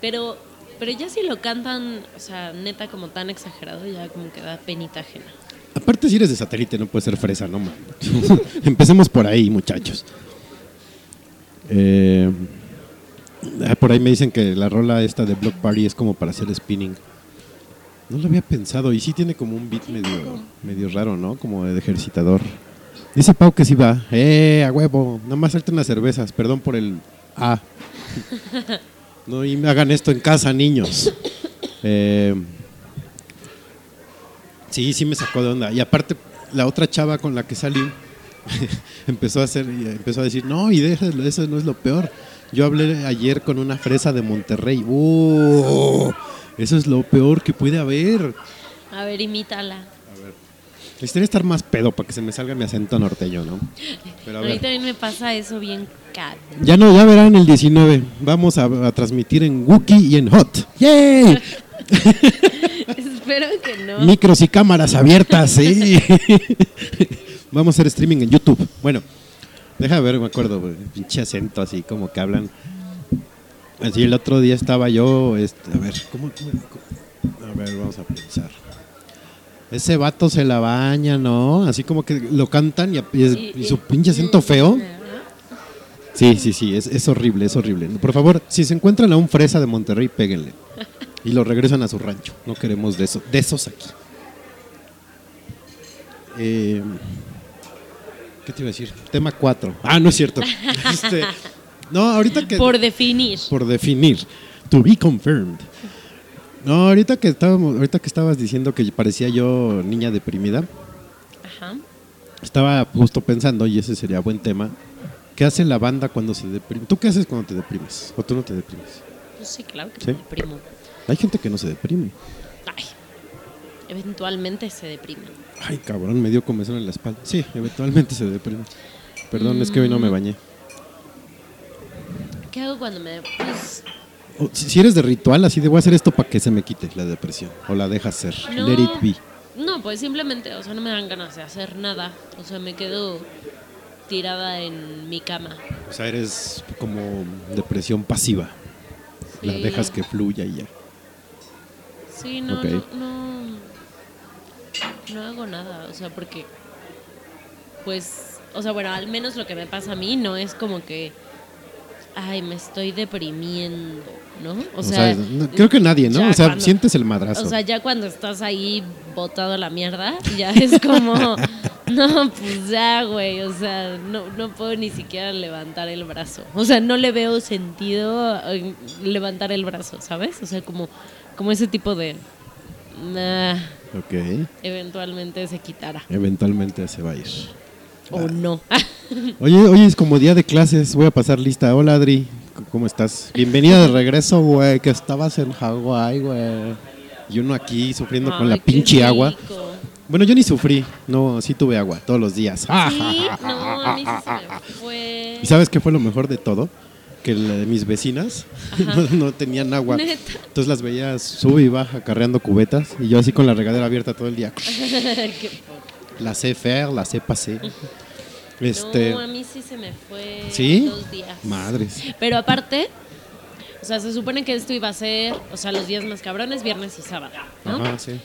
Pero, pero ya si lo cantan, o sea, neta como tan exagerado, ya como que da penita ajena. Aparte, si eres de satélite, no puedes ser fresa, no mames. Empecemos por ahí, muchachos. Eh, ah, por ahí me dicen que la rola esta de Block Party es como para hacer spinning. No lo había pensado y sí tiene como un beat medio, medio raro, ¿no? Como de ejercitador. Dice Pau que sí va. ¡Eh, a huevo! Nada más salte unas cervezas. Perdón por el A. No, y me hagan esto en casa, niños. Eh, Sí, sí me sacó de onda. Y aparte, la otra chava con la que salí empezó a hacer, empezó a decir, no, y déjalo, eso no es lo peor. Yo hablé ayer con una fresa de Monterrey. ¡Uh! Eso es lo peor que puede haber. A ver, imítala. Necesitaría estar más pedo para que se me salga mi acento norteño, ¿no? Pero a A mí también me pasa eso bien caro. Ya no, ya verán el 19. Vamos a, a transmitir en Wookiee y en Hot. ¡Yay! Espero que no. Micros y cámaras abiertas, sí. Vamos a hacer streaming en YouTube. Bueno, deja ver, me acuerdo, pinche acento así como que hablan. Así el otro día estaba yo, este, a ver, ¿cómo, cómo- cómo? A ver, vamos a pensar. Ese vato se la baña, ¿no? Así como que lo cantan y, y es- y su pinche acento feo. Sí, sí, sí, es, es horrible, es horrible. Por favor, si se encuentran a un fresa de Monterrey, péguenle. Y lo regresan a su rancho. No queremos de, eso, de esos aquí. Eh, ¿Qué te iba a decir? Tema 4. Ah, no es cierto. Este, no, ahorita que... Por definir. por definir. To be confirmed. No, ahorita que estábamos, ahorita que estabas diciendo que parecía yo niña deprimida, Ajá. estaba justo pensando, y ese sería buen tema, ¿qué hace la banda cuando se deprime? ¿Tú qué haces cuando te deprimes? ¿O tú no te deprimes? Pues sí, claro que ¿Sí? me deprimo. Hay gente que no se deprime. Ay. Eventualmente se deprime. Ay, cabrón, me dio comezón en la espalda. Sí, eventualmente se deprime. Perdón, es que hoy no me bañé. hago cuando me... Pues, si, eres de ritual, así de voy a hacer esto para que se me quite la depresión. O la dejas ser. no, Let it be. no, pues simplemente, o sea, no me dan ganas de hacer nada. O sea, me quedo tirada en mi cama. O sea, eres como depresión pasiva. La dejas que fluya y ya. Sí, no, no, no, no hago nada, o sea, porque, pues, o sea, bueno, al menos lo que me pasa a mí no es como que, ay, me estoy deprimiendo, ¿no? O, O sea, creo que nadie, ¿no? O sea, cuando- sientes el madrazo. O sea, ya cuando estás ahí botado a la mierda, ya es como, no, pues ya, güey, o sea, no, no puedo ni siquiera levantar el brazo. O sea, no le veo sentido en levantar el brazo, ¿sabes? O sea, como, como ese tipo de, nah, ok. eventualmente se quitará. Eventualmente se va a ir. O no. Oye, hoy es como día de clases. Voy a pasar lista. Hola, Adri. ¿Cómo estás? Bienvenida de regreso, güey. Que estabas en Hawái, güey. Y uno aquí sufriendo con la pinche agua. Bueno, yo ni sufrí. No, sí tuve agua todos los días. Sí, no, a mí sí se me fue. ¿Y sabes qué fue lo mejor de todo? Que la de mis vecinas no, no tenían agua. Neta. Entonces las veías sube y baja carreando cubetas. Y yo así con la regadera abierta todo el día. La sé faire, la sé pasé. Este. No, a mí sí se me fue ¿Sí? dos días. Madres. Pero aparte, o sea, se supone que esto iba a ser, o sea, los días más cabrones, viernes y sábado, ¿no? Ajá, sí.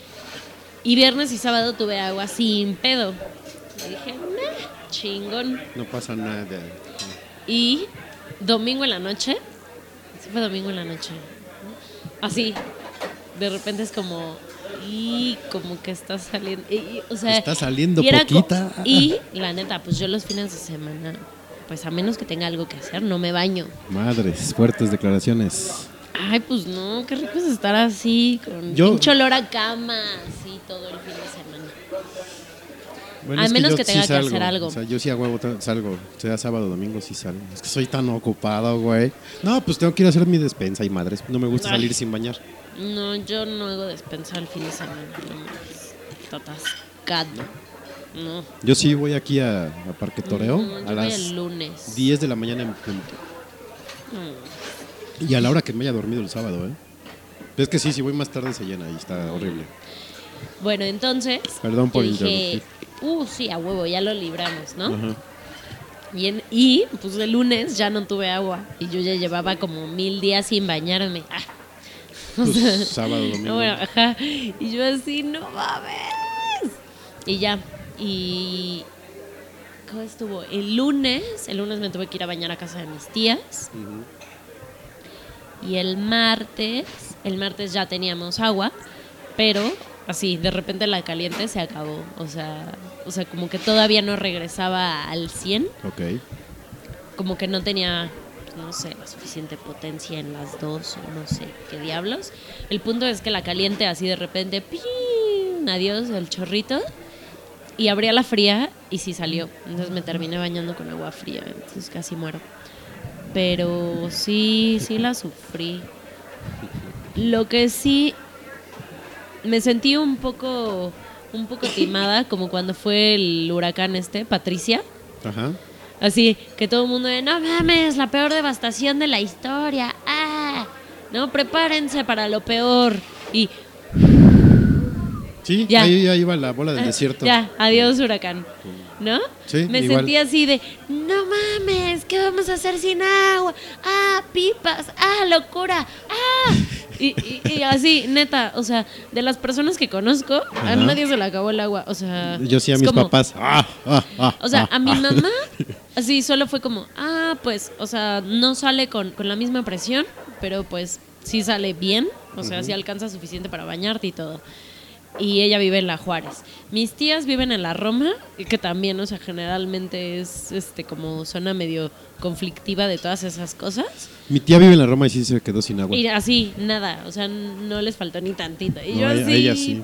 Y viernes y sábado tuve agua sin pedo. Y dije, "Meh, chingón. No pasa nada. Y domingo en la noche, sí fue domingo en la noche, ¿no? así, de repente es como, y como que está saliendo, y- y, o sea, Está saliendo y poquita. Y la neta, pues yo los fines de semana, pues a menos que tenga algo que hacer, no me baño. Madres, fuertes declaraciones. Ay, pues no, qué rico es estar así, con Yo- pinche olor a cama, así todo el fin de semana. Bueno, A es menos que tenga que hacer algo. O sea, yo sí a huevo salgo. Sea sábado, domingo, sí salgo. Es que soy tan ocupado, güey. No, pues tengo que ir a hacer mi despensa y madres. No me gusta Ay. salir sin bañar. No, yo no hago despensa el fin de semana. Está atascado. No. Yo sí voy aquí a, a Parque Toreo No, a las el lunes. 10 de la mañana en punto. Y a la hora que me haya dormido el sábado, ¿eh? Es que sí, si voy más tarde se llena y está horrible. Bueno, entonces. Perdón por dije, uh, sí, a huevo, ya lo libramos, ¿no? Y, en- y, pues el lunes ya no tuve agua. Y yo ya llevaba como mil días sin bañarme. Ah. O Pues, sea, sábado, domingo. Bueno, ajá. Y yo así, no mames. Y ya. Y. ¿Cómo estuvo? El lunes, el lunes me tuve que ir a bañar a casa de mis tías. Y el martes, el martes ya teníamos agua, pero así, de repente la caliente se acabó. O sea, o sea, como que todavía no regresaba al 100, Ok. como que no tenía, no sé, la suficiente potencia en las dos, o no sé qué diablos. El punto es que la caliente así de repente, ¡pin! adiós, el chorrito. Y abría la fría y sí salió. Entonces me terminé bañando con agua fría, entonces casi muero. Pero sí, sí la sufrí. Lo que sí me sentí un poco un poco timada como cuando fue el huracán este, Patricia. Ajá. Así que todo el mundo de, no mames, la peor devastación de la historia. Ah, no, prepárense para lo peor. Y Sí, Ya. ahí ya iba la bola del ah, desierto. ya, adiós huracán. ¿No? Sí, Me igual. sentí así de, no mames, ¿qué vamos a hacer sin agua? Ah, pipas, ah, locura, ah. Y, y- y así, neta, o sea, de las personas que conozco, a nadie se le acabó el agua. O sea, Yo sí a mis como- papás. Ah, ah, ah, O sea, ah, a mi ah. mamá, así solo fue como, ah, pues, o sea, no sale con, con la misma presión, pero pues sí sale bien, o sea, sí alcanza suficiente para bañarte y todo. Y ella vive en La Juárez. Mis tías viven en La Roma, que también, o sea, generalmente es este como zona medio conflictiva de todas esas cosas. Mi tía vive en la Roma y sí se quedó sin agua. Y así, nada, o sea, no les faltó ni tantito. Y No, yo así, ella sí.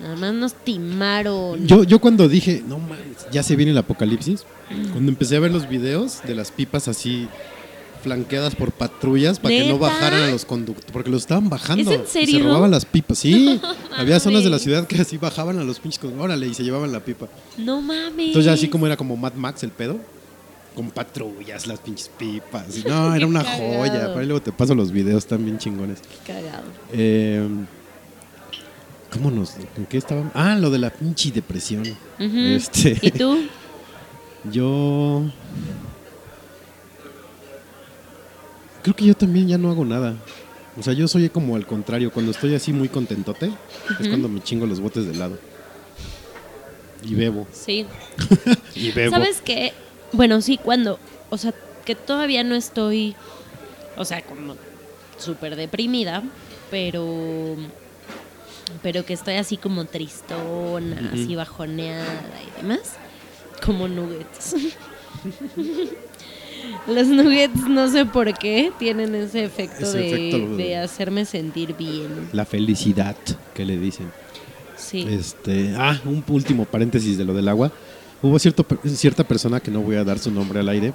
nada más nos timaron. Yo, yo cuando dije, no mames, ya se viene el apocalipsis, cuando empecé a ver los videos de las pipas así flanqueadas por patrullas para que no bajaran a los conductores, porque los estaban bajando. ¿Es en y serio? Se robaban las pipas, sí. Había zonas de la ciudad que así bajaban a los pinches, con- órale, y se llevaban la pipa. No mames. Entonces ya así como era como Mad Max el pedo, con patrullas, las pinches pipas. y No, era una Qué joya. ahí luego te paso los videos, están bien chingones. Cagado. Eh, ¿Cómo nos.? ¿En qué estábamos? Ah, lo de la pinche depresión. Este. ¿Y tú? Yo. Creo que yo también ya no hago nada. O sea, yo soy como al contrario. Cuando estoy así muy contentote, es cuando me chingo los botes de helado. Y bebo. Sí. Y bebo. ¿Sabes qué? Bueno, sí, cuando, o sea, que todavía no estoy, o sea, como súper deprimida, pero, pero que estoy así como tristona, así bajoneada y demás, como nuggets. Los nuggets, no sé por qué, tienen ese efecto, Ese de, efecto de- de hacerme sentir bien. La felicidad que le dicen. Sí. Este, ah, un último paréntesis de lo del agua. Hubo cierto, cierta persona que no voy a dar su nombre al aire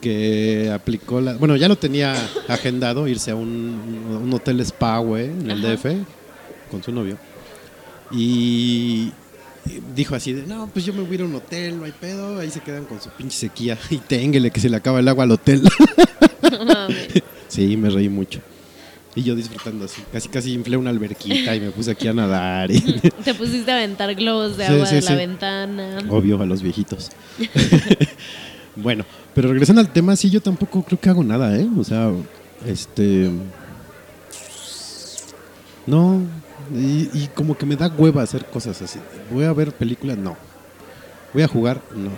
que aplicó la, bueno, ya lo tenía agendado irse a un, un hotel spa, güey, en el Ajá. DF con su novio. Y dijo así de, "No, pues yo me voy a ir a un hotel, no hay pedo." Ahí se quedan con su pinche sequía y ténguele que se le acaba el agua al hotel. No sí, me reí mucho. Y yo disfrutando así, casi casi inflé una alberquita y me puse aquí a nadar. y- Te pusiste a aventar globos de Sí, agua sí, de la ventana. Obvio, a los viejitos. bueno, pero regresando al tema, sí, yo tampoco creo que hago nada, ¿eh? O sea, este. No, y, y como que me da hueva hacer cosas así. Voy a ver películas, no. Voy a jugar, no.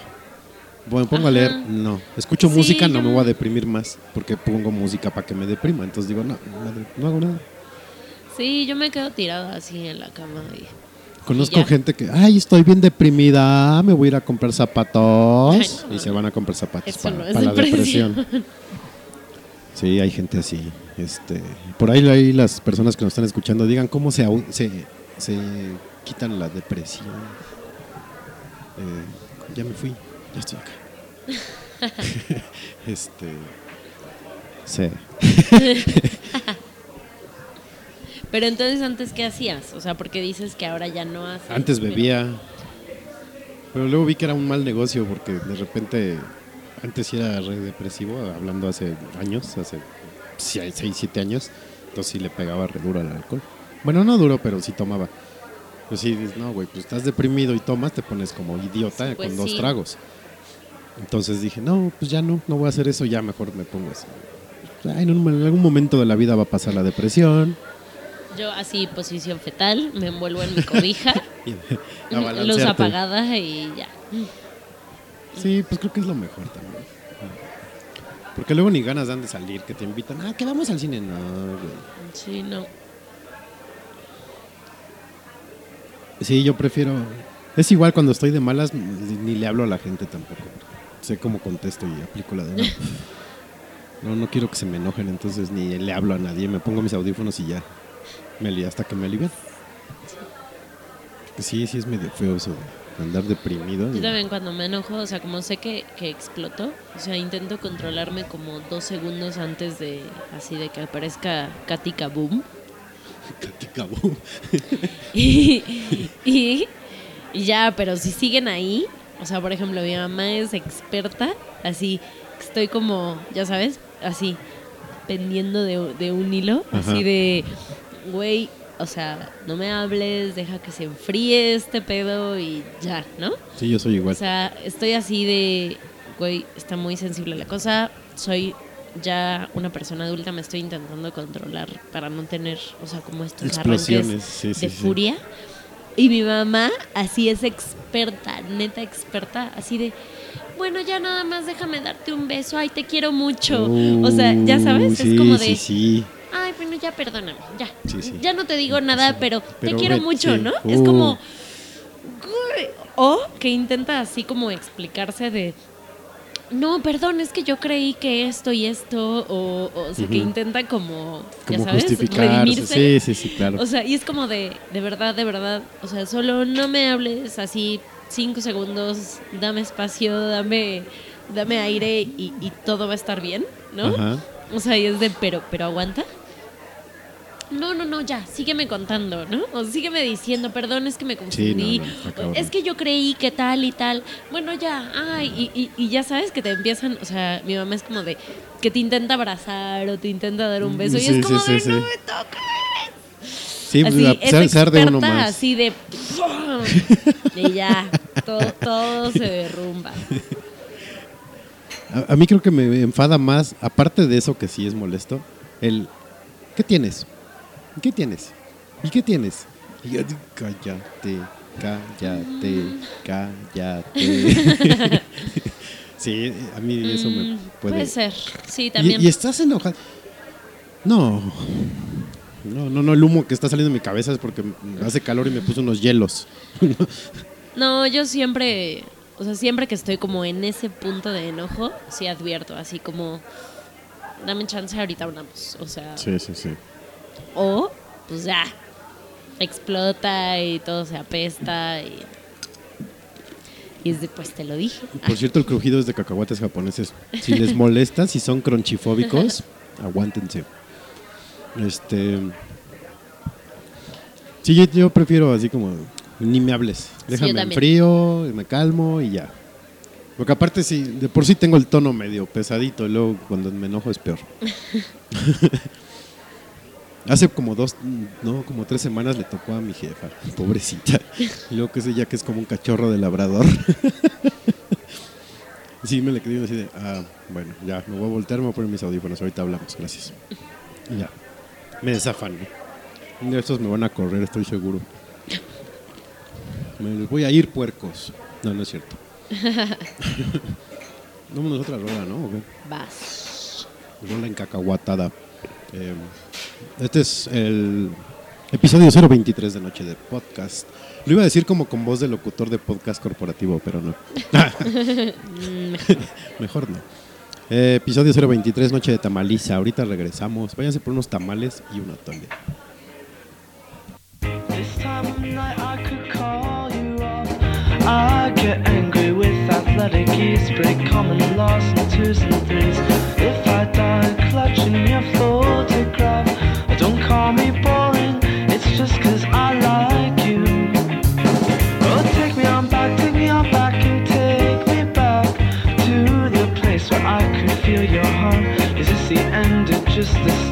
Bueno, pongo a leer, Ajá. no. Escucho Sí, música, no me voy a deprimir más, porque pongo música para que me deprima. Entonces digo, no, madre, no hago nada. Sí, yo me quedo tirada así en la cama. Y... Conozco ya. gente que, ay, estoy bien deprimida, me voy a ir a comprar zapatos. Ay, no. y se van a comprar zapatos para, no para la depresión. Sí, hay gente así. Este, por ahí, ahí las personas que nos están escuchando digan cómo se, se, se quitan la depresión. Eh, ya me fui, ya estoy acá. este, sí. Pero entonces, ¿antes qué hacías? O sea, porque dices que ahora ya no haces. Antes pero- bebía, pero luego vi que era un mal negocio porque de repente, antes era re depresivo, hablando hace años, hace 6, 7 años, entonces sí le pegaba re duro al alcohol. Bueno, no duro, pero sí tomaba. Pues sí, dices, no, güey, pues estás deprimido y tomas, te pones como idiota Pues con dos tragos. Entonces dije, no, pues ya no, no voy a hacer eso, ya mejor me pongo así. En, un- en algún momento de la vida va a pasar la depresión. Yo así, posición fetal, me envuelvo en mi cobija, luz apagada y ya. Sí, pues creo que es lo mejor también. Porque luego ni ganas dan de salir, que te invitan, ah, que vamos al cine. No, güey. Sí, no. Sí, yo prefiero. Es igual cuando estoy de malas, ni, le hablo a la gente tampoco. Sé cómo contesto y aplico la de no. No, quiero que se me enojen, entonces ni le hablo a nadie. Me pongo mis audífonos y ya. Me li- hasta que me. Porque sí, sí es medio feo eso de andar deprimido. Yo también cuando me enojo, o sea, como sé que, que exploto, o sea, intento controlarme como dos segundos antes de, así de que aparezca Katy Kaboom. Katy Kaboom. y, y- y ya, pero si siguen ahí, o sea, por ejemplo, mi mamá es experta, así, estoy como, ya sabes, así, pendiendo de, de un hilo, Ajá. así de, güey, o sea, no me hables, deja que se enfríe este pedo y ya, ¿no? Sí, yo soy igual. O sea, estoy así de, güey, está muy sensible la cosa. Soy ya una persona adulta, me estoy intentando controlar para no tener, o sea, como estos Explosiones, sí, sí, de sí. furia. Y mi mamá así es experta, neta experta, así de, bueno, ya nada más déjame darte un beso, ay, te quiero mucho. o sea, ya sabes, Uh, es como de, Sí, sí. Ay, bueno, ya perdóname, ya. Sí, sí. Ya no te digo nada, pero, Pero te quiero mucho. ¿no? Es Uh. como, "Güey", o que intenta así como explicarse de, no, perdón, es que yo creí que esto y esto, o, o sea, que intenta como, ya Como sabes, justificarse. redimirse. Sí, sí, sí, claro. O sea, y es como de, de verdad, de verdad, o sea, solo no me hables así cinco segundos, dame espacio, dame, dame aire y, y todo va a estar bien, ¿no? Ajá. O sea, y es de, pero, pero aguanta. no, no, no, ya, sígueme contando, ¿no? O sígueme diciendo, perdón, es que me confundí. no, no, es que yo creí que tal y tal. Bueno, ya, ay, y, y- y ya sabes que te empiezan, o sea, mi mamá es como de que te intenta abrazar o te intenta dar un beso y es como sí, de no sí. me toques. Sí, pues, así, es arde uno más. así de y ya, todo, todo se derrumba. A, a mí creo que me enfada más, aparte de eso que sí es molesto, el ¿qué tienes? ¿Qué tienes? ¿Y qué tienes? Y yo cállate, cállate, cállate. sí, a mí eso me Mm, puede. Puede ser, sí, Y- también. Y, estás enojado. No. No, no, no, el humo que está saliendo de mi cabeza es porque hace calor y me puse unos hielos. No, yo siempre, o sea, siempre que estoy como en ese punto de enojo, sí advierto, así como, dame chance, ahorita hablamos. O sea, Sí, sí, sí. o pues ya, explota y todo se apesta y, y es de, pues te lo dije. Por cierto, el crujido es de cacahuates japoneses. Si les molesta, si son cronchifóbicos, aguántense. Este. Sí, yo, yo prefiero así como. Ni me hables. Déjame en también. frío, me calmo y ya. Porque aparte, sí, de por sí tengo el tono medio pesadito. Y luego cuando me enojo es peor. Hace como dos, no, como tres semanas le tocó a mi jefa, pobrecita. Y luego que sé ya que es como un cachorro de labrador. Sí, me le quedé así de, ah, bueno, ya, me voy a voltear, me voy a poner mis audífonos, ahorita hablamos, gracias. Y ya, me desafan. Día estos me van a correr, estoy seguro. Me voy a ir puercos. No, no es cierto. Vámonos a otra rola, ¿no? ¿O qué? Vas. Rola encacahuatada. Eh, este es el episodio 023 de Noche de Podcast. Lo iba a decir como con voz de locutor de podcast corporativo, pero no. Mejor no. Eh, episodio 023, Noche de Tamaliza. Ahorita regresamos. Váyanse por unos tamales y una atole. I get angry with athletic ease, break common laws and twos and threes. If I die clutching your photograph, don't call me boring, it's just cause I like you. Oh, take me on back, take me on back and take me back to the place where I feel your heart. Is this the end or just the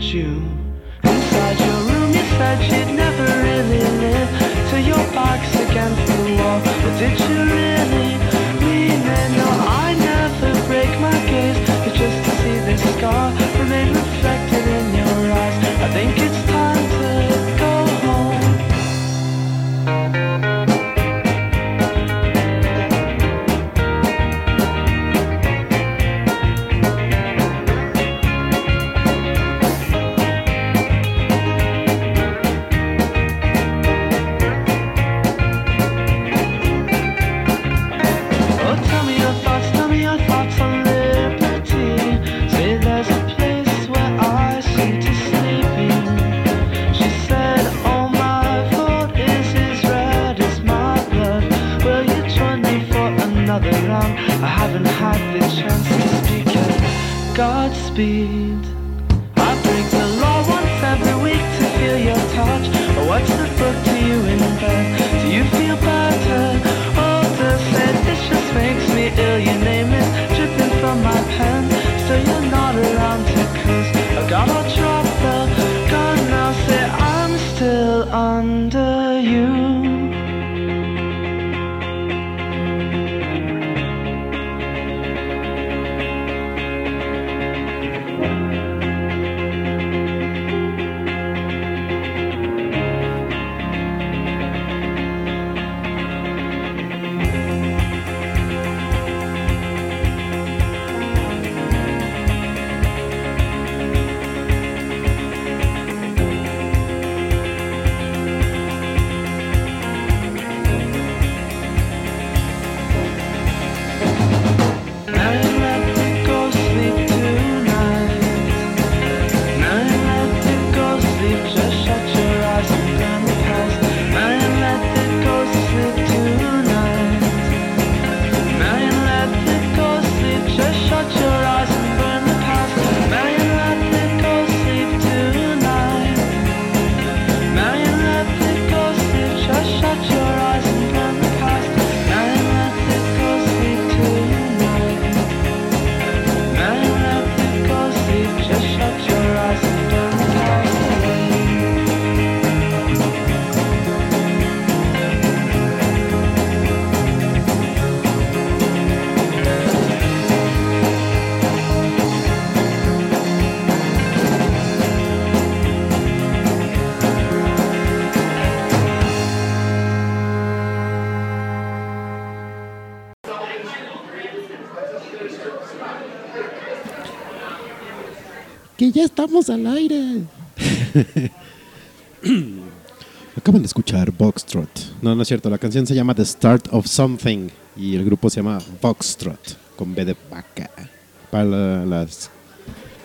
you inside your room. You said you'd never really live till your box against the wall. But did you really Ya estamos al aire. Acaban de escuchar Foxtrot. No, no es cierto. La canción se llama The Start of Something y el grupo se llama Foxtrot con B de vaca. Para la- las,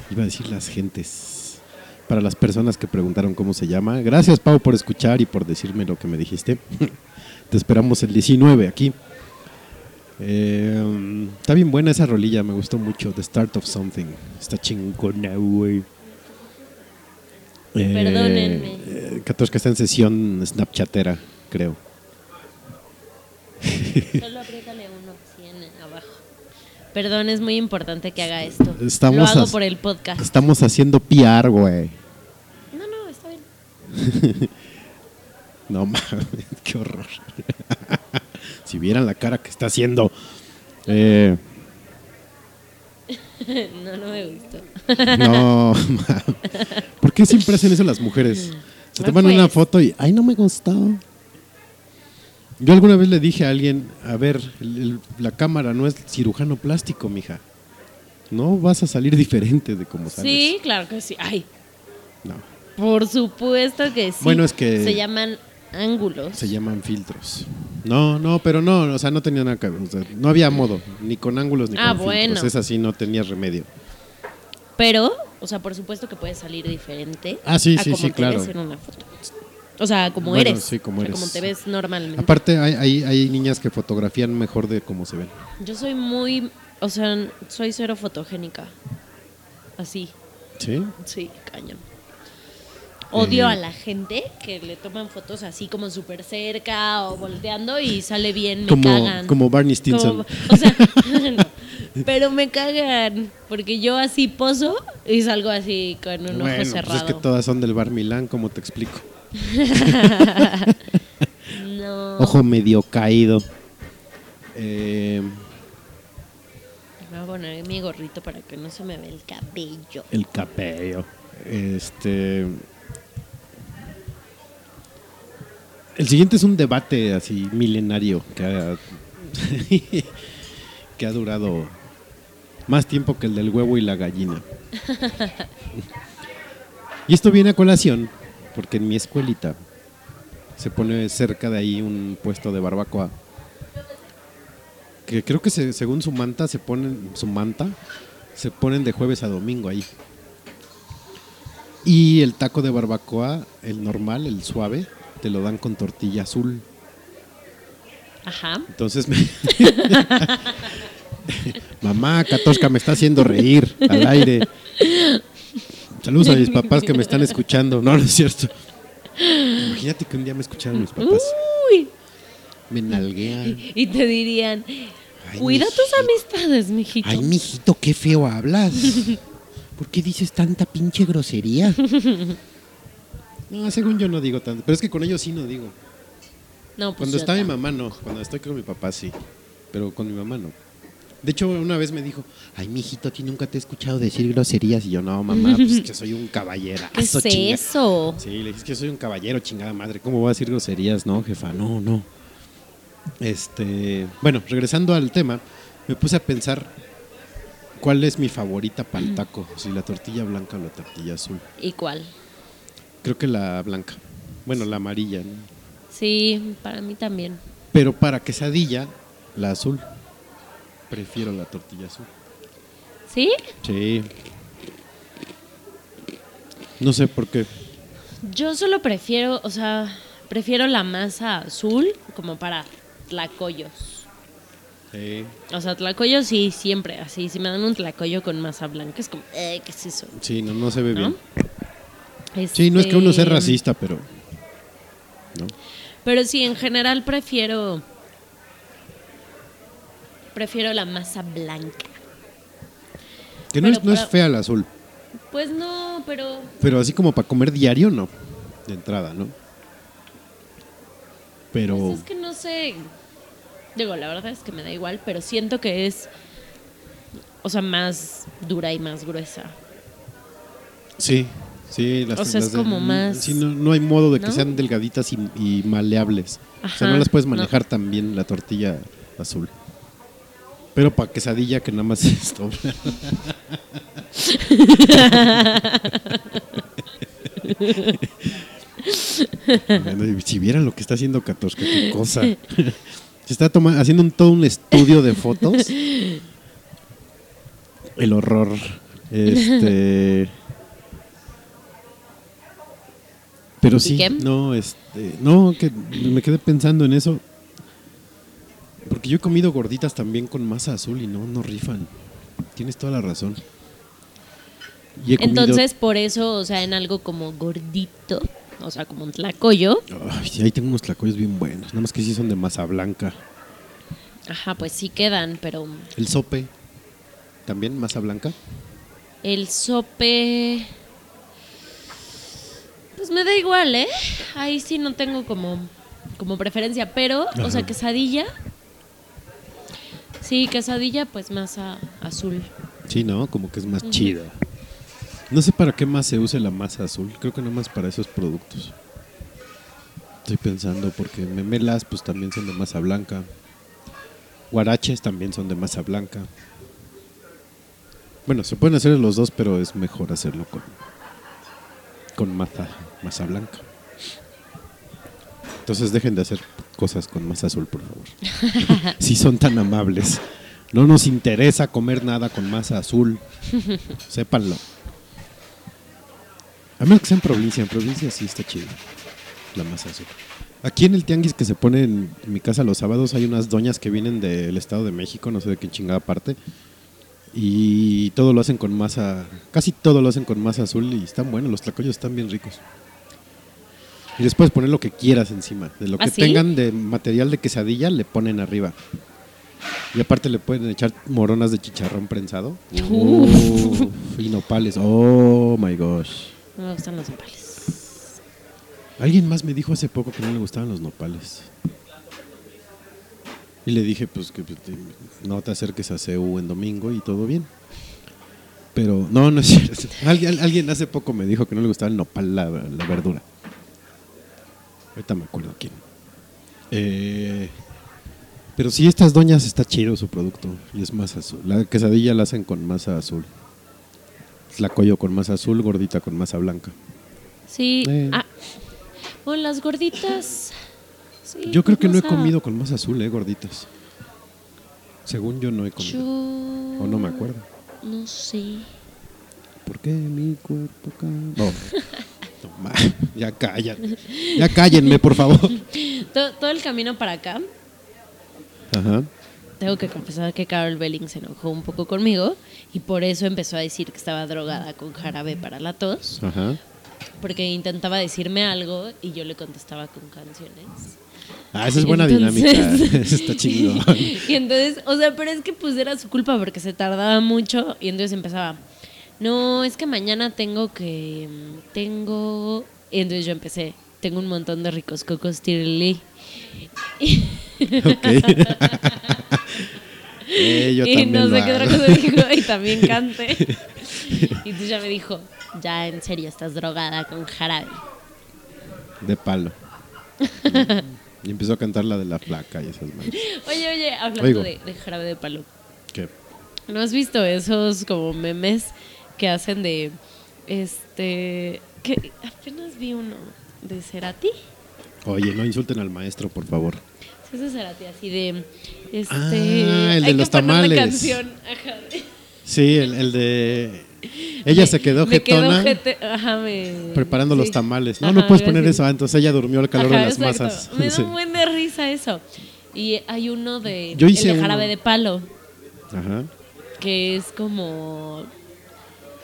iba a decir las gentes, para las personas que preguntaron cómo se llama. Gracias Pau por escuchar y por decirme lo que me dijiste. Te esperamos el 19 aquí. Eh, está bien buena esa rolilla, me gustó mucho. The Start of Something. Está chingona, güey. Eh, Perdónenme. eh, Katoshka está en sesión Snapchatera, creo. Solo apriétale uno abajo. Perdón, es muy importante que haga esto. Estamos Lo hago por el podcast. Estamos haciendo PR, güey. No, no, está bien. No mames, qué horror. si vieran la cara que está haciendo. Eh, No, no me gustó. no, mames. ¿por qué siempre hacen eso las mujeres? Se toman pues. una foto y, ay, no me gustó. Yo alguna vez le dije a alguien, a ver, el- el- la cámara no es cirujano plástico, mija. No vas a salir diferente de como sales. Sí, claro que sí. Ay, No, por supuesto que sí. Bueno, es que- Se llaman ángulos. se llaman filtros. No, no, pero no, o sea, no tenía nada que ver. o sea, no había modo, ni con ángulos ni Ah, con bueno. filtros. Es así, no tenía remedio. Pero, o sea, por supuesto que puede salir diferente. Ah, sí, a sí, como sí, te claro. ves en una foto. O sea, como Bueno, eres. sí, como O sea, eres. como te ves normalmente. Aparte, hay, hay, hay niñas que fotografían mejor de cómo se ven. Yo soy muy, o sea, soy cero fotogénica. Así, ¿Sí? sí, cañón. Odio a la gente que le toman fotos así como súper cerca o volteando y sale bien, me Como, cagan. como Barney Stinson. Como- o sea, no, pero me cagan porque yo así poso y salgo así con un bueno, ojo pues cerrado. es que todas son del Bar Milán, como te explico. No. Ojo medio caído. Eh, Me voy a poner mi gorrito para que no se me vea el cabello. el cabello. Este. El siguiente es un debate así milenario que ha, que ha durado más tiempo que el del huevo y la gallina. Y esto viene a colación porque en mi escuelita se pone cerca de ahí un puesto de barbacoa que creo que se- según su manta se ponen su manta se ponen de jueves a domingo ahí. Y el taco de barbacoa, el normal, el suave, te lo dan con tortilla azul. Ajá. Entonces me... Mamá, Katoshka me está haciendo reír al aire. Saludos a mis papás que me están escuchando. No, no es cierto. Imagínate que un día me escucharan mis papás. Uy. Me nalguean. Y te dirían, Ay, Cuida mijito. tus amistades, mijito. Ay, mijito, qué feo hablas. ¿Por qué dices tanta pinche grosería? No, según yo no digo tanto. Pero es que con ellos sí no digo. no, pues Cuando está mi mamá no. Cuando estoy con mi papá sí. Pero con mi mamá no. De hecho, una vez me dijo, Ay, mijito, que nunca te he escuchado decir groserías. y yo, no, mamá, pues que soy un caballero. ¿Qué es eso? Sí, le dije "Es que soy un caballero, chingada madre. ¿Cómo voy a decir groserías? No, jefa, no, no. Este, bueno, regresando al tema, me puse a pensar cuál es mi favorita para el taco, si la tortilla blanca o la tortilla azul. ¿Y cuál? Creo que la blanca. Bueno, la amarilla, ¿no? Sí, para mí también. Pero para quesadilla, la azul. Prefiero la tortilla azul. ¿Sí? Sí. No sé por qué. Yo solo prefiero, o sea, prefiero la masa azul como para tlacoyos. Sí. O sea, tlacoyos sí, siempre, así. Si me dan un tlacoyo con masa blanca, es como, eh, ¿qué es eso? Sí, no, no se ve ¿No? bien. Sí, no es que uno sea Este, racista, pero. ¿no? Pero sí, en general prefiero. Prefiero la masa blanca. Que no, Pero es, no es fea la azul. Pues no, pero. Pero así como para comer diario, no. De entrada, ¿no? Pero. Pues es que no sé. Digo, la verdad es que me da igual, pero siento que es. O sea, más dura y más gruesa. Sí, sí. Las, O sea, es de- como más- Sí, no, no hay modo de que ¿no? sean delgaditas y, y maleables. o sea, no las puedes no. manejar tan bien la tortilla azul. Pero para quesadilla que nada más es. Bueno, y si vieran lo que está haciendo Katoshka, qué cosa. Se está toma- haciendo un- todo un estudio de fotos. El horror. Este. Pero sí, qué? no, este, no, que me quedé pensando en eso. Porque yo he comido gorditas también con masa azul y no, no rifan. Tienes toda la razón. Y he comido- Entonces, por eso, o sea, en algo como gordito, o sea, como un tlacoyo, Ay, ahí tengo unos tlacoyos bien buenos. Nada más que sí son de masa blanca. ajá, pues sí quedan, pero El sope, también masa blanca. el sope. Pues me da igual, ¿eh? Ahí sí no tengo como, como preferencia, pero, o sea, quesadilla. Sí, quesadilla, pues masa azul. Sí, ¿no? Como que es más chida. No sé para qué más se use la masa azul. Creo que nada más para esos productos. Estoy pensando porque memelas pues también son de masa blanca. Guaraches también son de masa blanca. Bueno, se pueden hacer los dos, pero es mejor hacerlo con, con masa, masa blanca. Entonces dejen de hacer cosas con masa azul, por favor. si son tan amables. No nos interesa comer nada con masa azul. Sépanlo. A menos que sea en provincia. En provincia sí está chido. La masa azul. Aquí en el tianguis que se pone en mi casa los sábados hay unas doñas que vienen del Estado de México, no sé de qué chingada parte. Y todo lo hacen con masa, casi todo lo hacen con masa azul y están buenos, los tlacoyos están bien ricos. Y les puedes poner lo que quieras encima. De lo ¿Ah, que sí? tengan de material de quesadilla, le ponen arriba. Y aparte le pueden echar moronas de chicharrón prensado. Uf, y nopales. Oh my gosh. No me gustan los nopales. Alguien más me dijo hace poco que no le gustaban los nopales. Y le dije, pues que pues, te- no te acerques a CEU en domingo y todo bien. Pero no, no es cierto. Alguien, alguien hace poco me dijo que no le gustaba el nopal, la, la verdura. Ahorita me acuerdo quién. Eh, pero sí, estas doñas está chido su producto. Y es masa azul. La quesadilla la hacen con masa azul. Tlacoyo con masa azul, gordita con masa blanca. Sí. Eh. Ah, bueno, las gorditas. Sí, Yo creo que no he comido con masa azul, eh, gorditas. Según yo no he comido. Yo. O no me acuerdo. No sé. ¿Por qué mi cuerpo cambia? No. Ya callan. Ya cállenme, por favor. Todo, todo el camino para acá, Ajá. tengo que confesar que Carol Belling se enojó un poco conmigo y por eso empezó a decir que estaba drogada con jarabe para la tos, Ajá. porque intentaba decirme algo y yo le contestaba con canciones. Ah, esa es buena Entonces- dinámica. Eso está chingón. y entonces, o sea, pero es que pues era su culpa porque se tardaba mucho y entonces empezaba, no, es que mañana tengo que, tengo, y entonces yo empecé, tengo un montón de ricos cocos tirili. Ok. Eh, yo y también no sé qué otra cosa dijo y también cante. y entonces ya me dijo, ya en serio estás drogada con jarabe. De palo. Y empezó a cantar la de la flaca y esas madres. Oye, oye, hablando Oigo. de, de jarabe de palo. ¿Qué? ¿No has visto esos como memes que hacen de este que apenas vi uno de Cerati? Oye, no insulten al maestro, por favor. Sí, es de Cerati así de este Ah, el de hay los que tamales. canción, ajá. Sí, el, el de. Ella se quedó me quedó jetona jete- ajá, me preparando los tamales. No, Ajá, no puedes poner eso. ah, entonces ella durmió al calor Ajá, de las exacto. masas. Me da un buen de risa eso. Y hay uno de Yo hice el de jarabe uno. de palo. Ajá. que es como,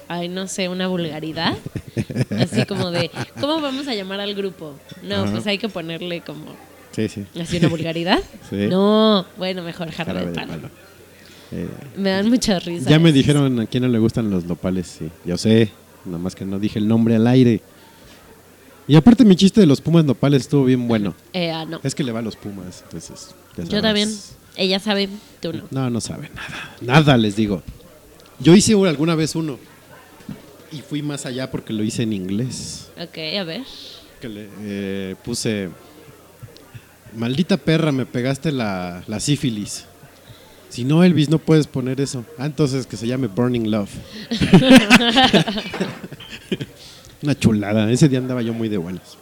ay, no sé, una vulgaridad. Así como de, ¿cómo vamos a llamar al grupo? No, Ajá. pues hay que ponerle como, Sí, sí. así una vulgaridad. Sí. No, bueno, mejor jarabe, Jarabe de de palo. Eh, Me dan mucha risa. ya me dijeron a quién no le gustan los nopales, sí. Yo sé, nada más que no dije el nombre al aire. Y aparte mi chiste de los pumas nopales estuvo bien bueno. Eh, ah, no. Es que le va a los pumas, entonces. ya Yo también. Ella sabe, tú no. No, no sabe nada. Nada, les digo. Yo hice alguna vez uno. Y fui más allá porque lo hice en inglés. Ok, a ver. Que le eh, puse. Maldita perra, me pegaste la, la sífilis. Si no, Elvis, no puedes poner eso. Ah, entonces que se llame Burning Love. Una chulada. Ese día andaba yo muy de buenas.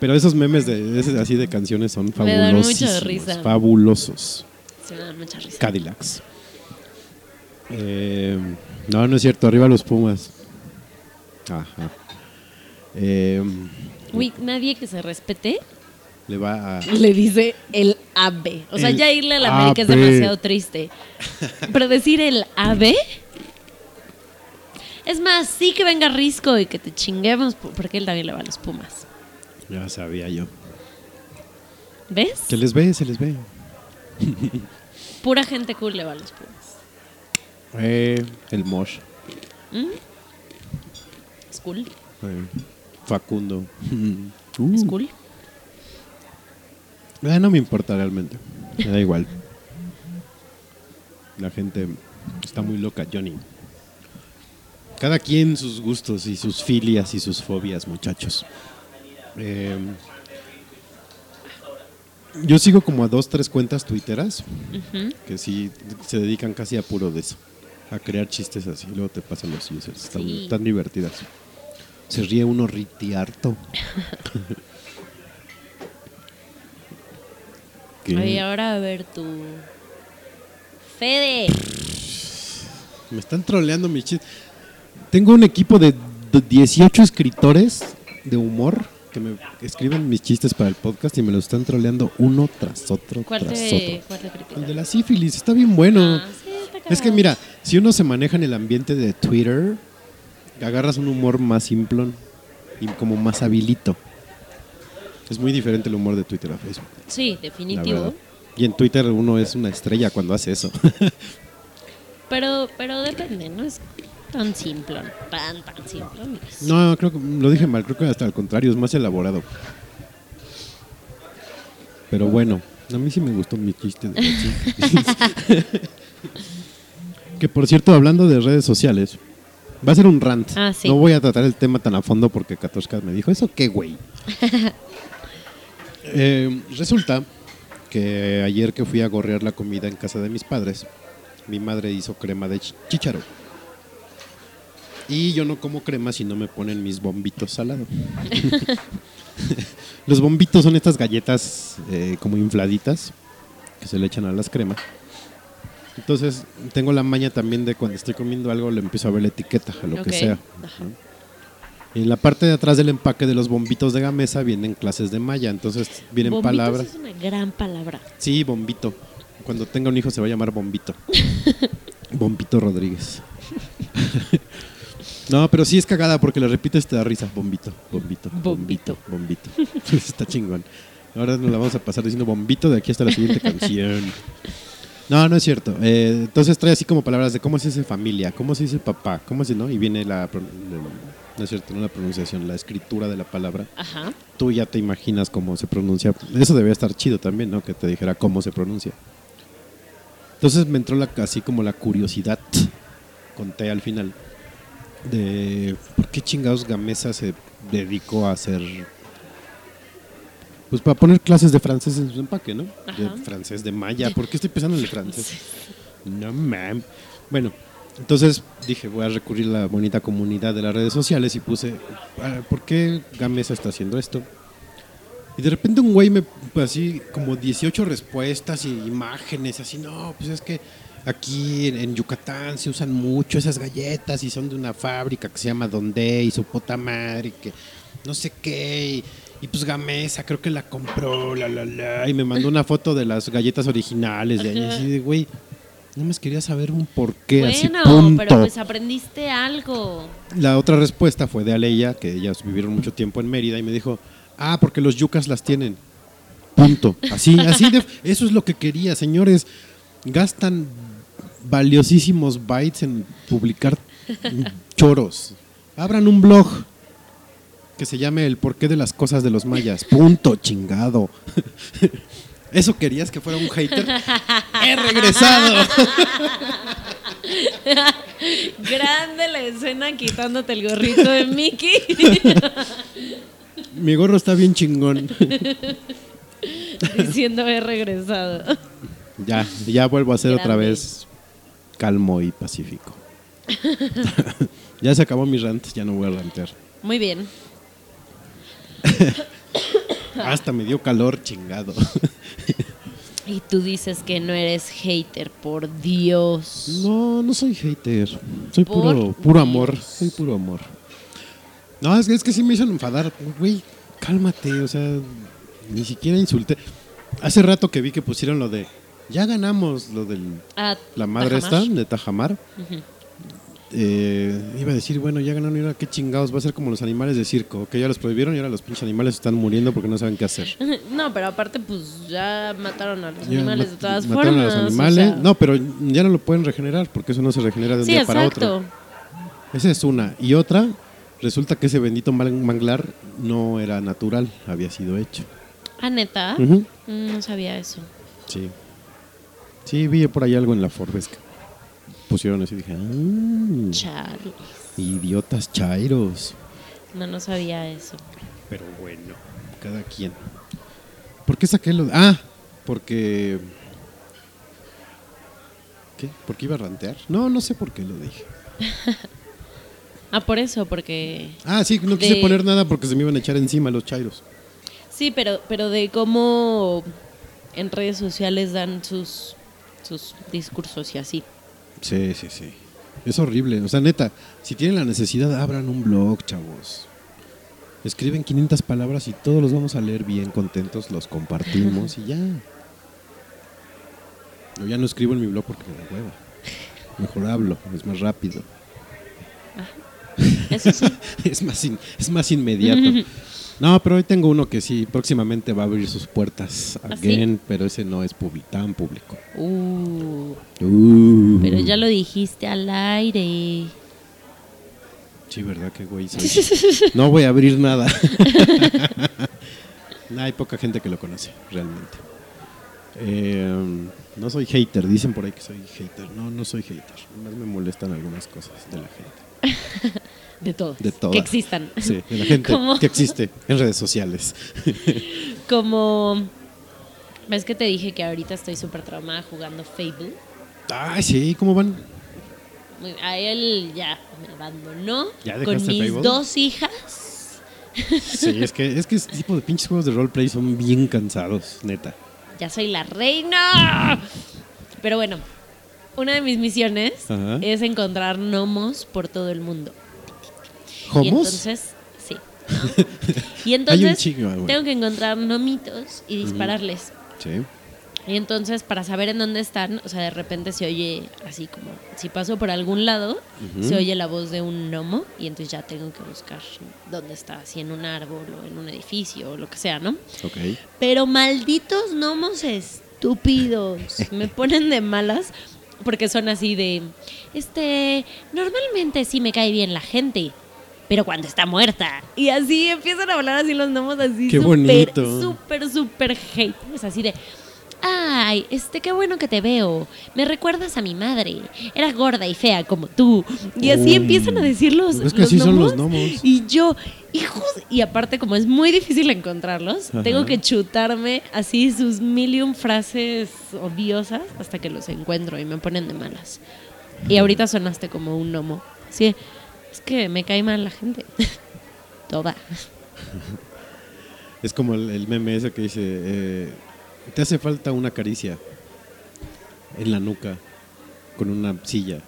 Pero esos memes de ese- así de canciones son Me dan mucha fabulosos. risa. Fabulosos. Sí, me dan mucha risa. Cadillacs. Eh, no, no es cierto. Arriba los Pumas. Ajá. Eh, Uy, nadie que se respete le va a. le dice el ave. O sea, El ya irle a la América es ave. demasiado triste. Pero decir el ave. Es más, sí que venga Risco y que te chinguemos po- porque él también le va a los Pumas. Ya sabía yo. ¿Ves? Se les ve, se les ve. Pura gente cool le va a los Pumas. Eh, el Mosh. Es cool. eh, Facundo. Es Uh, cool. Eh, no me importa realmente. Me da igual. La gente está muy loca, Johnny. Cada quien sus gustos y sus filias y sus fobias, muchachos. Eh, yo sigo como a dos, tres cuentas twitteras que sí se dedican casi a puro de eso. A crear chistes así. Luego te pasan los users. Están, Sí. están divertidas. Se ríe uno ritiarto. ¿Qué? Oye, ahora a ver tu. Fede. Me están troleando mis chistes. Tengo un equipo de d- 18 escritores de humor que me escriben mis chistes para el podcast y me los están troleando uno tras otro, ¿Cuál tras te, otro. cuál te? El de la sífilis, está bien bueno. Ah, sí, está es que mira, si uno se maneja en el ambiente de Twitter, agarras un humor más simplón y como más habilito. Es muy diferente el humor de Twitter a Facebook. Sí, definitivo. Y en Twitter uno es una estrella cuando hace eso. Pero, pero depende, no es tan simple. Tan, tan simple. no creo que lo dije mal, creo que hasta al contrario, es más elaborado. Pero bueno, a mí sí me gustó mi chiste. de que por cierto, hablando de redes sociales, va a ser un rant. Ah, sí. No voy a tratar el tema tan a fondo porque Katoshka me dijo, ¿eso qué, güey? Eh, resulta que ayer que fui a gorrear la comida en casa de mis padres, mi madre hizo crema de chícharo. Y yo no como crema si no me ponen mis bombitos salados. Los bombitos son estas galletas eh, como infladitas que se le echan a las cremas. Entonces tengo la maña también de cuando estoy comiendo algo le empiezo a ver la etiqueta, a lo que sea. ¿no? En la parte de atrás del empaque de los bombitos de gamesa vienen clases de maya, entonces vienen Bombitos palabras. es una gran palabra. Sí, bombito. Cuando tenga un hijo se va a llamar bombito. bombito Rodríguez. no, pero sí es cagada porque le repites te da risa. Bombito, bombito, bombito, bombito. Está chingón. Ahora nos la vamos a pasar diciendo bombito de aquí hasta la siguiente canción. No, no es cierto. Eh, entonces trae así como palabras de cómo se dice familia, cómo se dice papá, cómo se, ¿no? Y viene la, no es cierto, no la pronunciación, la escritura de la palabra. Ajá. Tú ya te imaginas cómo se pronuncia. Eso debe estar chido también, ¿no? Que te dijera cómo se pronuncia. Entonces me entró la, así como la curiosidad, conté al final, de por qué chingados Gamesa se dedicó a hacer. Pues para poner clases de francés en su empaque, ¿no? De francés, de maya. ¿Por qué estoy pensando en el francés? No, mam. Bueno, entonces dije, voy a recurrir a la bonita comunidad de las redes sociales y puse, ah, ¿por qué Gamesa está haciendo esto? Y de repente un güey me, pues, así, como 18 respuestas y imágenes, así, no, pues es que aquí en, en Yucatán se usan mucho esas galletas y son de una fábrica que se llama Donde y su puta madre, y que no sé qué, y, y pues Gamesa creo que la compró, la, la, la, y me mandó una foto de las galletas originales de ahí, así de, güey, no me quería saber un porqué, así, Bueno, punto. pero pues aprendiste algo. La otra respuesta fue de Aleya, que ellas vivieron mucho tiempo en Mérida, y me dijo, ah, porque los yucas las tienen. Punto. Así, así de, eso es lo que quería, señores. Gastan valiosísimos bytes en publicar choros. Abran un blog que se llame El porqué de las cosas de los mayas. Punto, chingado. Eso querías que fuera un hater. He regresado. Grande la escena quitándote el gorrito de Mickey. Mi gorro está bien chingón. diciendo he regresado. Ya, ya vuelvo a ser otra vez calmo y pacífico. ya se acabó mi rant, ya no voy a rantear. Muy bien. Hasta me dio calor, chingado. Y tú dices que no eres hater, por Dios. No, no soy hater. Soy Por puro, puro amor. Soy puro amor. No, es que, es que sí me hizo enfadar. Güey, cálmate. O sea, ni siquiera insulté. Hace rato que vi que pusieron lo de. Ya ganamos lo de Ah, la madre Tajamar. esta, de Tajamar. Eh, iba a decir, bueno, ya ganaron y ahora qué chingados. Va a ser como los animales de circo, que ya los prohibieron y ahora los pinches animales están muriendo porque no saben qué hacer. No, pero aparte, pues ya mataron a los Ya animales de todas mataron formas. a los o animales. sea. No, pero ya no lo pueden regenerar porque eso no se regenera de un sí, día para exacto. otro. Esa es una. Y otra, resulta que ese bendito man- manglar no era natural, había sido hecho. Ah, neta. Mm, No sabía eso. Sí. Sí, vi por ahí algo en la Forbes que pusieron y dije, ah, Chale. idiotas chairos. No, no sabía eso. Pero bueno, cada quien. ¿Por qué saqué lo Ah, porque... ¿Qué? ¿Por qué iba a rantear? No, no sé por qué lo dije. Ah, por eso, porque. Ah, sí, no quise De- poner nada porque se me iban a echar encima los chairos. Sí, pero, pero de cómo en redes sociales dan sus, sus discursos y así. Sí, sí, sí. Es horrible. O sea, neta, si tienen la necesidad, abran un blog, chavos. Escriben 500 palabras y todos los vamos a leer bien contentos, los compartimos y ya. Yo ya no escribo en mi blog porque me da hueva. Mejor hablo, es más rápido. Eso sí. es, más in- es más inmediato. No, pero hoy tengo uno que sí, próximamente va a abrir sus puertas ¿Ah, sí? again, pero ese no es publi- tan público. Uh, Uh. pero ya lo dijiste al aire. Sí, ¿verdad? Qué güey soy. No voy a abrir nada. No, hay poca gente que lo conoce, realmente. Eh, no soy hater, dicen por ahí que soy hater. No, no soy hater. Más me molestan algunas cosas de la gente. De todos. De todas. Que existan. Sí, de la gente ¿Cómo? que existe en redes sociales. Como. ¿Ves que te dije que ahorita estoy súper traumada jugando Fable? Ay, sí, ¿cómo van? A él ya me abandonó ¿Ya con mis Fable? dos hijas. Sí, es que, es que este tipo de pinches juegos de roleplay son bien cansados, neta. Ya soy la reina. Pero bueno, una de mis misiones Ajá. es encontrar gnomos por todo el mundo. Y entonces, sí. Y entonces chingo, ah, bueno. tengo que encontrar gnomitos y dispararles. Sí. Y entonces, para saber en dónde están, o sea, de repente se oye así como, si paso por algún lado, se oye la voz de un gnomo y entonces ya tengo que buscar dónde está, si en un árbol o en un edificio o lo que sea, ¿no? Ok. Pero malditos gnomos estúpidos. Me ponen de malas porque son así de, este, normalmente sí me cae bien la gente. Pero cuando está muerta. Y así empiezan a hablar así los gnomos así súper, súper, súper hate. Es así de, ay, este, qué bueno que te veo. Me recuerdas a mi madre. Era gorda y fea como tú. Y así Oh. empiezan a decir los, Es que los así son los gnomos. gnomos. Y yo, hijos, y aparte como es muy difícil encontrarlos, Ajá. tengo que chutarme así sus mil y un frases odiosas hasta que los encuentro y me ponen de malas. Y ahorita sonaste como un gnomo. Sí, es que me cae mal la gente. Toda. Es como el, el meme ese que dice, eh, te hace falta una caricia en la nuca con una silla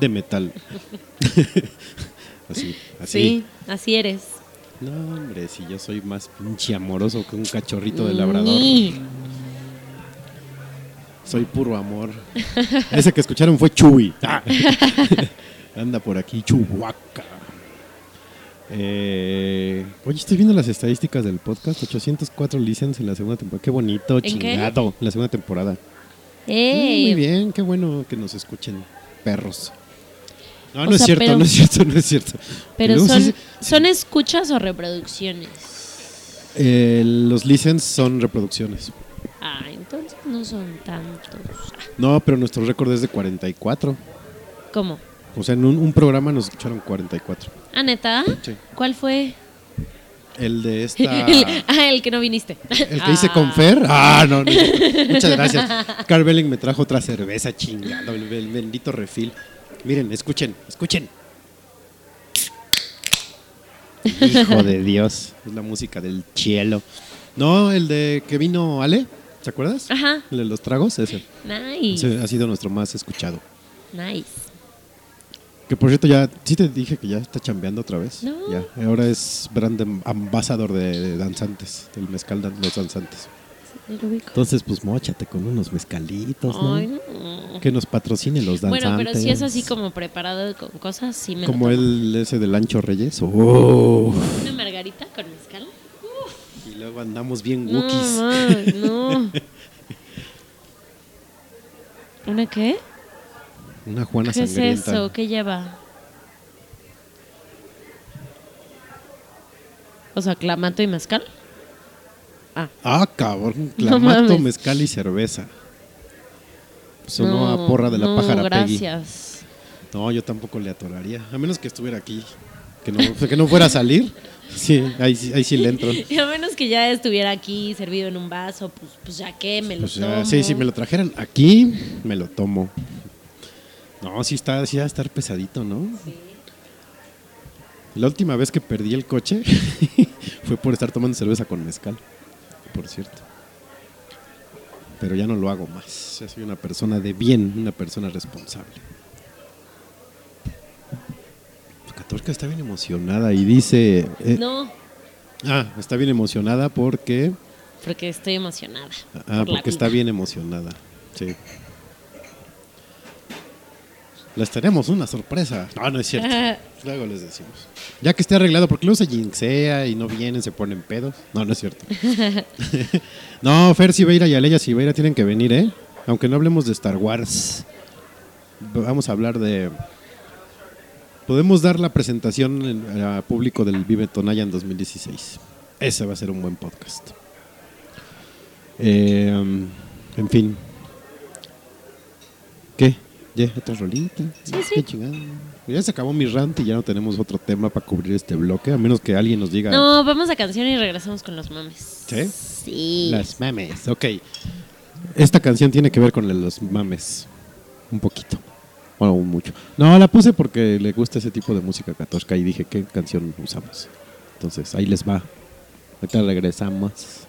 de metal. así, así. Sí, así eres. No, hombre, si yo soy más pinche amoroso que un cachorrito de labrador. Soy puro amor. Ese que escucharon fue Chuy. Ah. Anda por aquí, Chubaca. Eh, oye, estoy viendo las estadísticas del podcast. 804 licenses en la segunda temporada. Qué bonito, qué? chingado. En la segunda temporada. ¡Ey! Muy bien, qué bueno que nos escuchen, perros. No, no es cierto, pero- no es cierto, no es cierto. Pero sí son, son escuchas o reproducciones. Eh, los licenses son reproducciones. Ah, entonces no son tantos. No, pero nuestro récord es de 44. ¿Cómo? O sea, en un, un programa nos escucharon 44. ¿Ah, neta? Sí. ¿Cuál fue? El de esta. El, ah, el que no viniste. El que hice Ah. con Fer. Ah, no, no. Muchas gracias. Carl Belling me trajo otra cerveza chingado, el, el bendito refil. Miren, escuchen, escuchen. Hijo de Dios. Es la música del cielo. No, el de que vino Ale, ¿te acuerdas? Ajá. El de los tragos, ese. Nice. Ese ha sido nuestro más escuchado. Nice. Que por cierto, ya, sí te dije que ya está chambeando otra vez. No. Ya, ahora es brand am- ambasador de, de danzantes, del mezcal dan- los danzantes. Sí, lo ubico. Entonces, pues mochate con unos mezcalitos, ¿no? Ay, no. Que nos patrocine los danzantes. Bueno, pero si es así como preparado con cosas, sí me Como el ese del Ancho Reyes. ¡Oh! Una margarita con mezcal. Y luego andamos bien wookies. no. ¿Una qué? Una Juana ¿Qué es sangrienta. eso? ¿Qué lleva? O sea, clamato y mezcal. Ah, Ah, cabrón. No Clamato, mames. mezcal y cerveza. Sonó no, a porra de la no, pájara Peggy. gracias. No, yo tampoco le atoraría. A menos que estuviera aquí. Que no, que no fuera a salir. Sí, ahí, ahí sí le entro. Y a menos que ya estuviera aquí servido en un vaso, pues, pues ya que me lo Pues ya, tomo. sí, si me lo trajeran aquí, me lo tomo. No, sí está, sí va a estar pesadito, ¿no? La última vez que perdí el coche fue por estar tomando cerveza con mezcal, por cierto. Pero ya no lo hago más. Ya soy una persona de bien, una persona responsable. Catorca está bien emocionada y dice... eh, No, Ah, está bien emocionada porque... porque estoy emocionada. Ah, por porque está bien emocionada. Sí. Les tenemos una sorpresa. No, no es cierto. Luego les decimos. Ya que esté arreglado, porque luego se jinxea y no vienen, se ponen pedos. No, no es cierto. no, Fer Sibeira y Aleya Sibeira tienen que venir, ¿eh? Aunque no hablemos de Star Wars. Vamos a hablar de... Podemos dar la presentación en- a público del Vive Tonaya en 2016. Ese va a ser un buen podcast. Eh, en fin. ¿Qué? ¿Ya otra rolita? Sí, sí. Qué chingada. Ya se acabó mi rant y ya no tenemos otro tema para cubrir este bloque, a menos que alguien nos diga No, vamos a canción y regresamos con los mames. ¿Sí? Sí. las mames. Ok. Esta canción tiene que ver con los mames. Un poquito. Bueno, mucho. No, la puse porque le gusta ese tipo de música catorca y dije, ¿qué canción usamos? Entonces, ahí les va. Ahorita regresamos.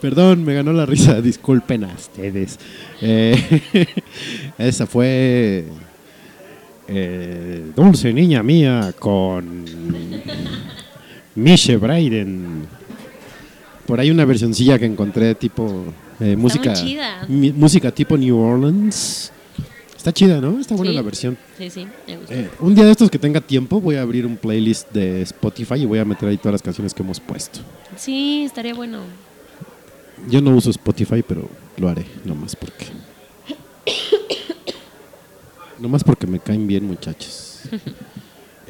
Perdón, me ganó la risa. Disculpen a ustedes. Eh, esa fue eh, Dulce Niña Mía con Mishe Braiden. Por ahí una versioncilla que encontré tipo eh, música, música tipo New Orleans. Está chida, ¿no? Está buena Sí. la versión. Sí, sí, me gusta. Eh, un día de estos que tenga tiempo voy a abrir un playlist de Spotify y voy a meter ahí todas las canciones que hemos puesto. Sí, estaría bueno. Yo no uso Spotify, pero lo haré, nomás porque. nomás porque me caen bien, muchachos.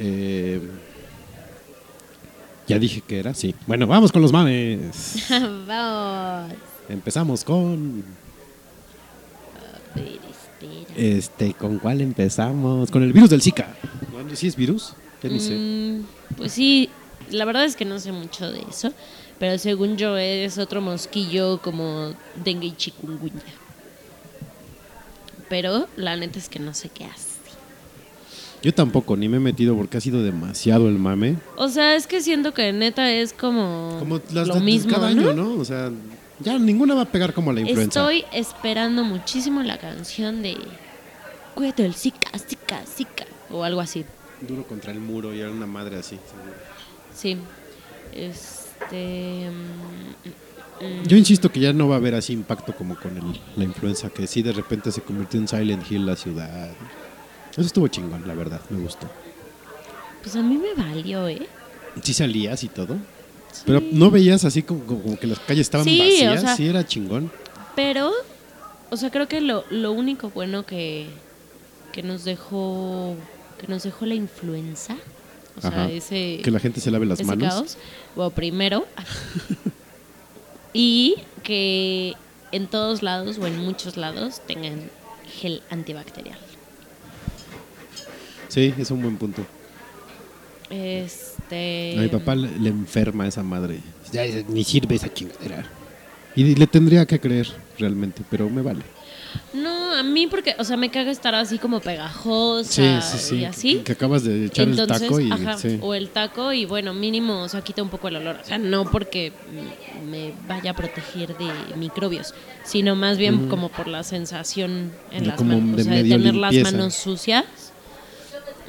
Eh, ya dije que era, sí. Bueno, vamos con los mames. Vamos. Empezamos con. A ver, espera. Este, ¿con cuál empezamos? Con el virus del Zika. ¿Sí es virus? Ya ni sé. Mm, pues sí, la verdad es que no sé mucho de eso, pero según yo es otro mosquillo como dengue y chikungunya. Pero la neta es que no sé qué hace. Yo tampoco, ni me he metido porque ha sido demasiado el mame. O sea, es que siento que neta es como, Como las lo de mismo, cada ¿no? año, ¿no? O sea, ya ninguna va a pegar como la influenza. Estoy esperando muchísimo la canción de Cuídate del Zika, Zika, Zika o algo así. Duro contra el muro y era una madre así. Sí. Este mm, mm, Yo insisto que ya no va a haber así impacto como con el- la influenza, que sí de repente se convirtió en Silent Hill la ciudad. Eso estuvo chingón, la verdad, me gustó. pues a mí me valió, ¿eh? Sí salías y todo. Pero no veías así como, como que las calles estaban Sí, vacías, o sea- sí era chingón. Pero, o sea, creo que lo, lo único bueno que, que nos dejó que nos dejó la influenza, o sea, Ajá. ese, Que la gente se lave las ese manos. caos, bueno, primero, y que en todos lados o en muchos lados tengan gel antibacterial. Sí, es un buen punto. Este. A mi papá le, le enferma esa madre. Ya ni sirve esa chingadera. Y le tendría que creer realmente, pero me vale. No, a mí porque, o sea, me caga estar así como pegajosa Sí, sí, sí. y así. Que acabas de echar Entonces, el taco y. ajá, o el taco y bueno, mínimo, o sea, quita un poco el olor. O sea, no porque me vaya a proteger de microbios, sino más bien como por la sensación en De las manos, de o sea, de tener las manos sucias.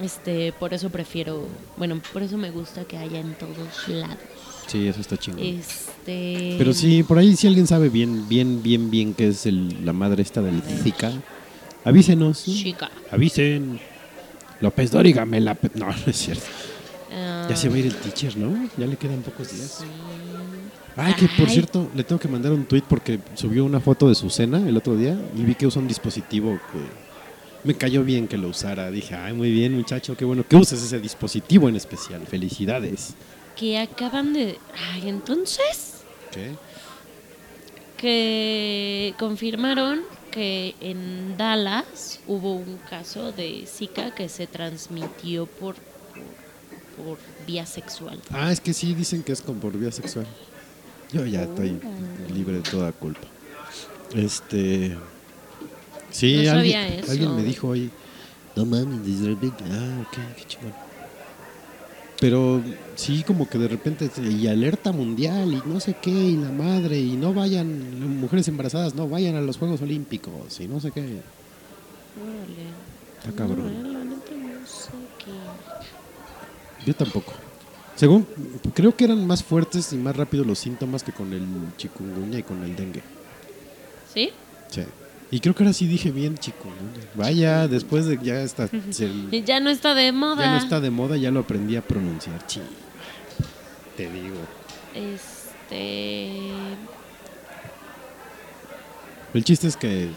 Este, por eso prefiero, bueno, por eso me gusta que haya en todos lados. Sí, eso está chingón. Este, Pero sí, por ahí si alguien sabe bien, bien, bien, bien qué es el- la madre esta del Zika, avísenos. ¿no? chica. Avisen. López Dóriga me la... No, no es cierto. ah, Ya se va a ir el teacher, ¿no? Ya le quedan pocos días. Ay, que por Ay. cierto, le tengo que mandar un tweet porque subió una foto de su cena el otro día y vi que usa un dispositivo que me cayó bien que lo usara. Dije, ay, muy bien, muchacho, qué bueno que uses ese dispositivo en especial. Felicidades. Que acaban de, ay, entonces ¿Qué? que confirmaron que en Dallas hubo un caso de Zika que se transmitió por, por, por vía sexual. Ah, es que sí, dicen que es con por vía sexual. Yo ya estoy libre de toda culpa. Este. Sí, No alguien, me dijo hoy. No mames. Ah, ok, qué chingón. Pero sí, como que de repente. Y alerta mundial, y no sé qué, y la madre, y no vayan. Mujeres embarazadas, no vayan a los Juegos Olímpicos, y no sé qué. Órale. Está cabrón. No, la neta no sé qué. Yo tampoco. Según, creo que eran más fuertes y más rápidos los síntomas que con el chikungunya y con el dengue. ¿Sí? Sí. Y creo que ahora sí dije bien chikungunya. Vaya, después de ya está, se- Ya no está de moda. ya no está de moda, ya lo aprendí a pronunciar. Chi. Te digo. Este. El chiste es que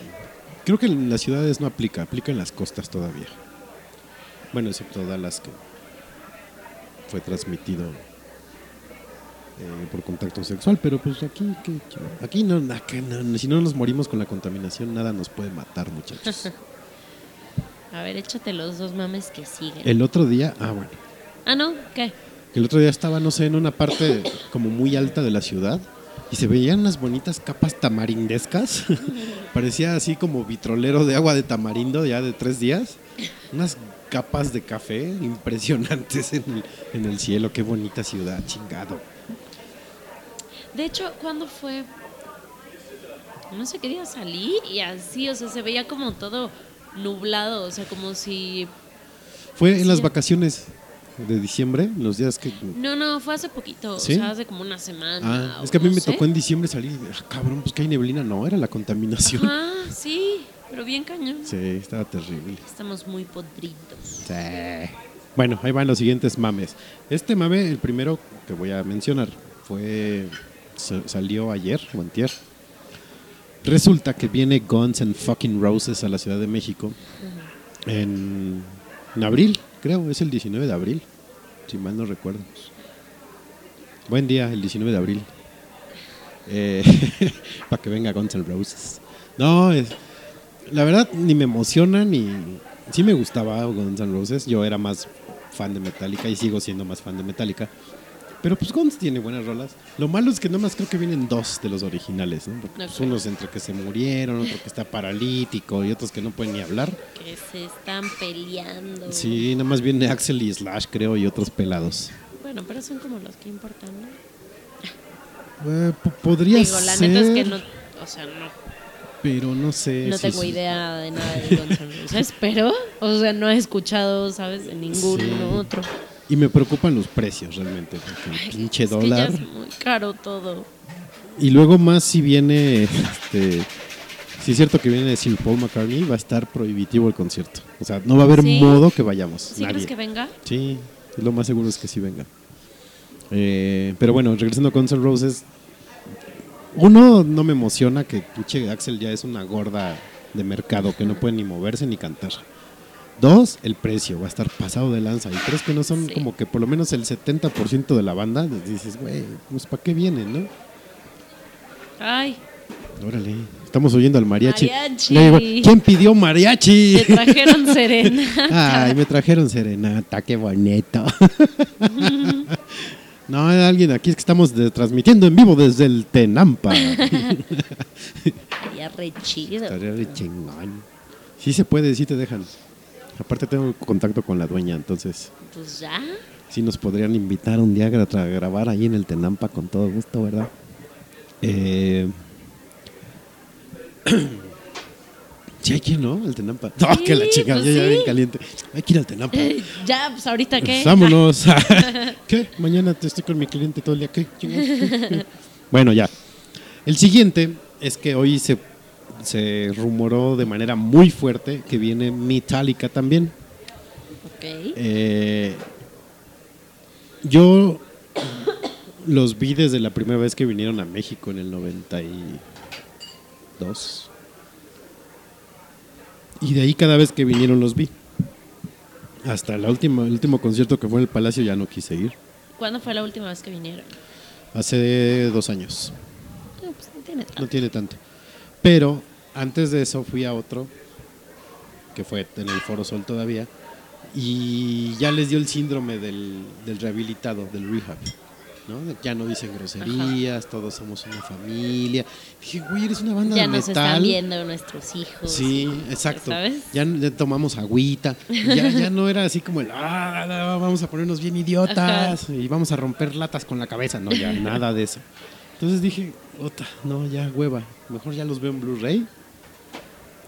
creo que en las ciudades no aplica, aplica en las costas todavía. Bueno, excepto Dallas que fue transmitido eh, por contacto sexual, pero pues aquí, aquí no, acá no, si no nos morimos con la contaminación, nada nos puede matar, muchachos. A ver, échate los dos mames que siguen. El otro día, ah, bueno, Ah, no, ¿qué? el otro día estaba, no sé, en una parte como muy alta de la ciudad y se veían unas bonitas capas tamarindescas. Parecía así como vitrolero de agua de tamarindo ya de tres días. Unas capas de café impresionantes en el, en el cielo. Qué bonita ciudad, chingado. De hecho, ¿cuándo fue? No sé qué día salí y así, o sea, se veía como todo nublado, o sea, como si... Fue en las vacaciones de diciembre, los días que... No, no, fue hace poquito, ¿Sí? o sea, hace como una semana. Ah, es que a mí no me sé. tocó en diciembre salir ah, cabrón, pues que hay neblina. No, era la contaminación. Ajá, sí, pero bien cañón. Sí, estaba terrible. Estamos muy podridos. Sí. Bueno, ahí van los siguientes mames. Este mame, el primero que voy a mencionar, fue. Sa- salió ayer o antier. Resulta que viene Guns and Fucking Roses a la Ciudad de México en, abril, creo, es el 19 de abril, si mal no recuerdo. Buen día, el 19 de abril. Para que venga Guns and Roses. No, es, la verdad ni me emociona ni sí me gustaba Guns N' Roses yo era más fan de Metallica y sigo siendo más fan de Metallica pero pues Guns tiene buenas rolas lo malo es que nomás creo que vienen dos de los originales ¿no? Porque, pues, unos entre que se murieron otro que está paralítico y otros que no pueden ni hablar Que se están peleando. sí nada más viene Axel y Slash creo y otros pelados Bueno, pero son como los que importan, ¿no? Eh, po- podría Digo, la ser neta es que no, o sea, no, pero no sé no tengo idea de nada de Guns N' Roses, pero, o sea, no he escuchado, ¿sabes? De ningún Sí. otro. Y me preocupan los precios realmente porque el pinche Es que ya dólar es muy caro todo. Y luego más si viene, este, si es cierto que viene Sir Paul McCartney, va a estar prohibitivo el concierto. O sea, no va a haber ¿Sí? modo que vayamos. ¿Sí nadie. crees que venga? Sí, lo más seguro es que sí venga. Eh, pero bueno, regresando a Guns N' Roses, uno no me emociona que pinche Axel ya es una gorda de mercado que no puede ni moverse ni cantar. Dos, el precio va a estar pasado de lanza. Y tres, que no son Sí. como que por lo menos el 70% de la banda. Dices, güey, pues ¿para qué vienen, no? Ay, Órale, estamos oyendo al mariachi. Mariachi. Le digo, ¿Quién pidió mariachi? te trajeron serenata. Ay, me trajeron serenata, qué bonito. no, alguien aquí es que estamos de- transmitiendo en vivo desde el Tenampa. Estaría re chido. Estaría de chingón. Sí se puede, sí te dejan. Aparte tengo contacto con la dueña, entonces Pues ya. sí nos podrían invitar un día a gra- a grabar ahí en el Tenampa con todo gusto, ¿verdad? Eh... Sí, hay que ir, ¿no? El Tenampa. No, Sí, que la chica, pues ya, ya sí. bien caliente. Hay que ir al Tenampa. Eh, ya, pues ahorita qué. Pues vámonos. ¿Qué? Mañana te estoy con mi cliente todo el día. ¿Qué? Chingados, ¿Qué? ¿Qué? bueno, ya. El siguiente es que hoy se, se rumoró de manera muy fuerte que viene Metallica también. Ok. Eh, yo los vi desde la primera vez que vinieron a México en el 92. Y de ahí cada vez que vinieron los vi. Hasta la última, el último concierto que fue en el Palacio ya no quise ir. ¿Cuándo fue la última vez que vinieron? Hace dos años. No, pues no tiene tanto. No tiene tanto. Pero antes de eso fui a otro, que fue en el Foro Sol todavía, y ya les dio el síndrome del, del rehabilitado, del rehab. ¿no? Ya no dicen groserías, todos somos una familia. Dije, güey, eres una banda Ya de nos metal. están viendo nuestros hijos. Sí, exacto. ¿Sabes? Ya, ya tomamos agüita. Ya, ya no era así como el, ah, ah, vamos a ponernos bien idiotas y vamos a romper latas con la cabeza. No, ya nada de eso. Entonces dije, Ota, no, ya hueva. Mejor ya los veo en Blu-ray.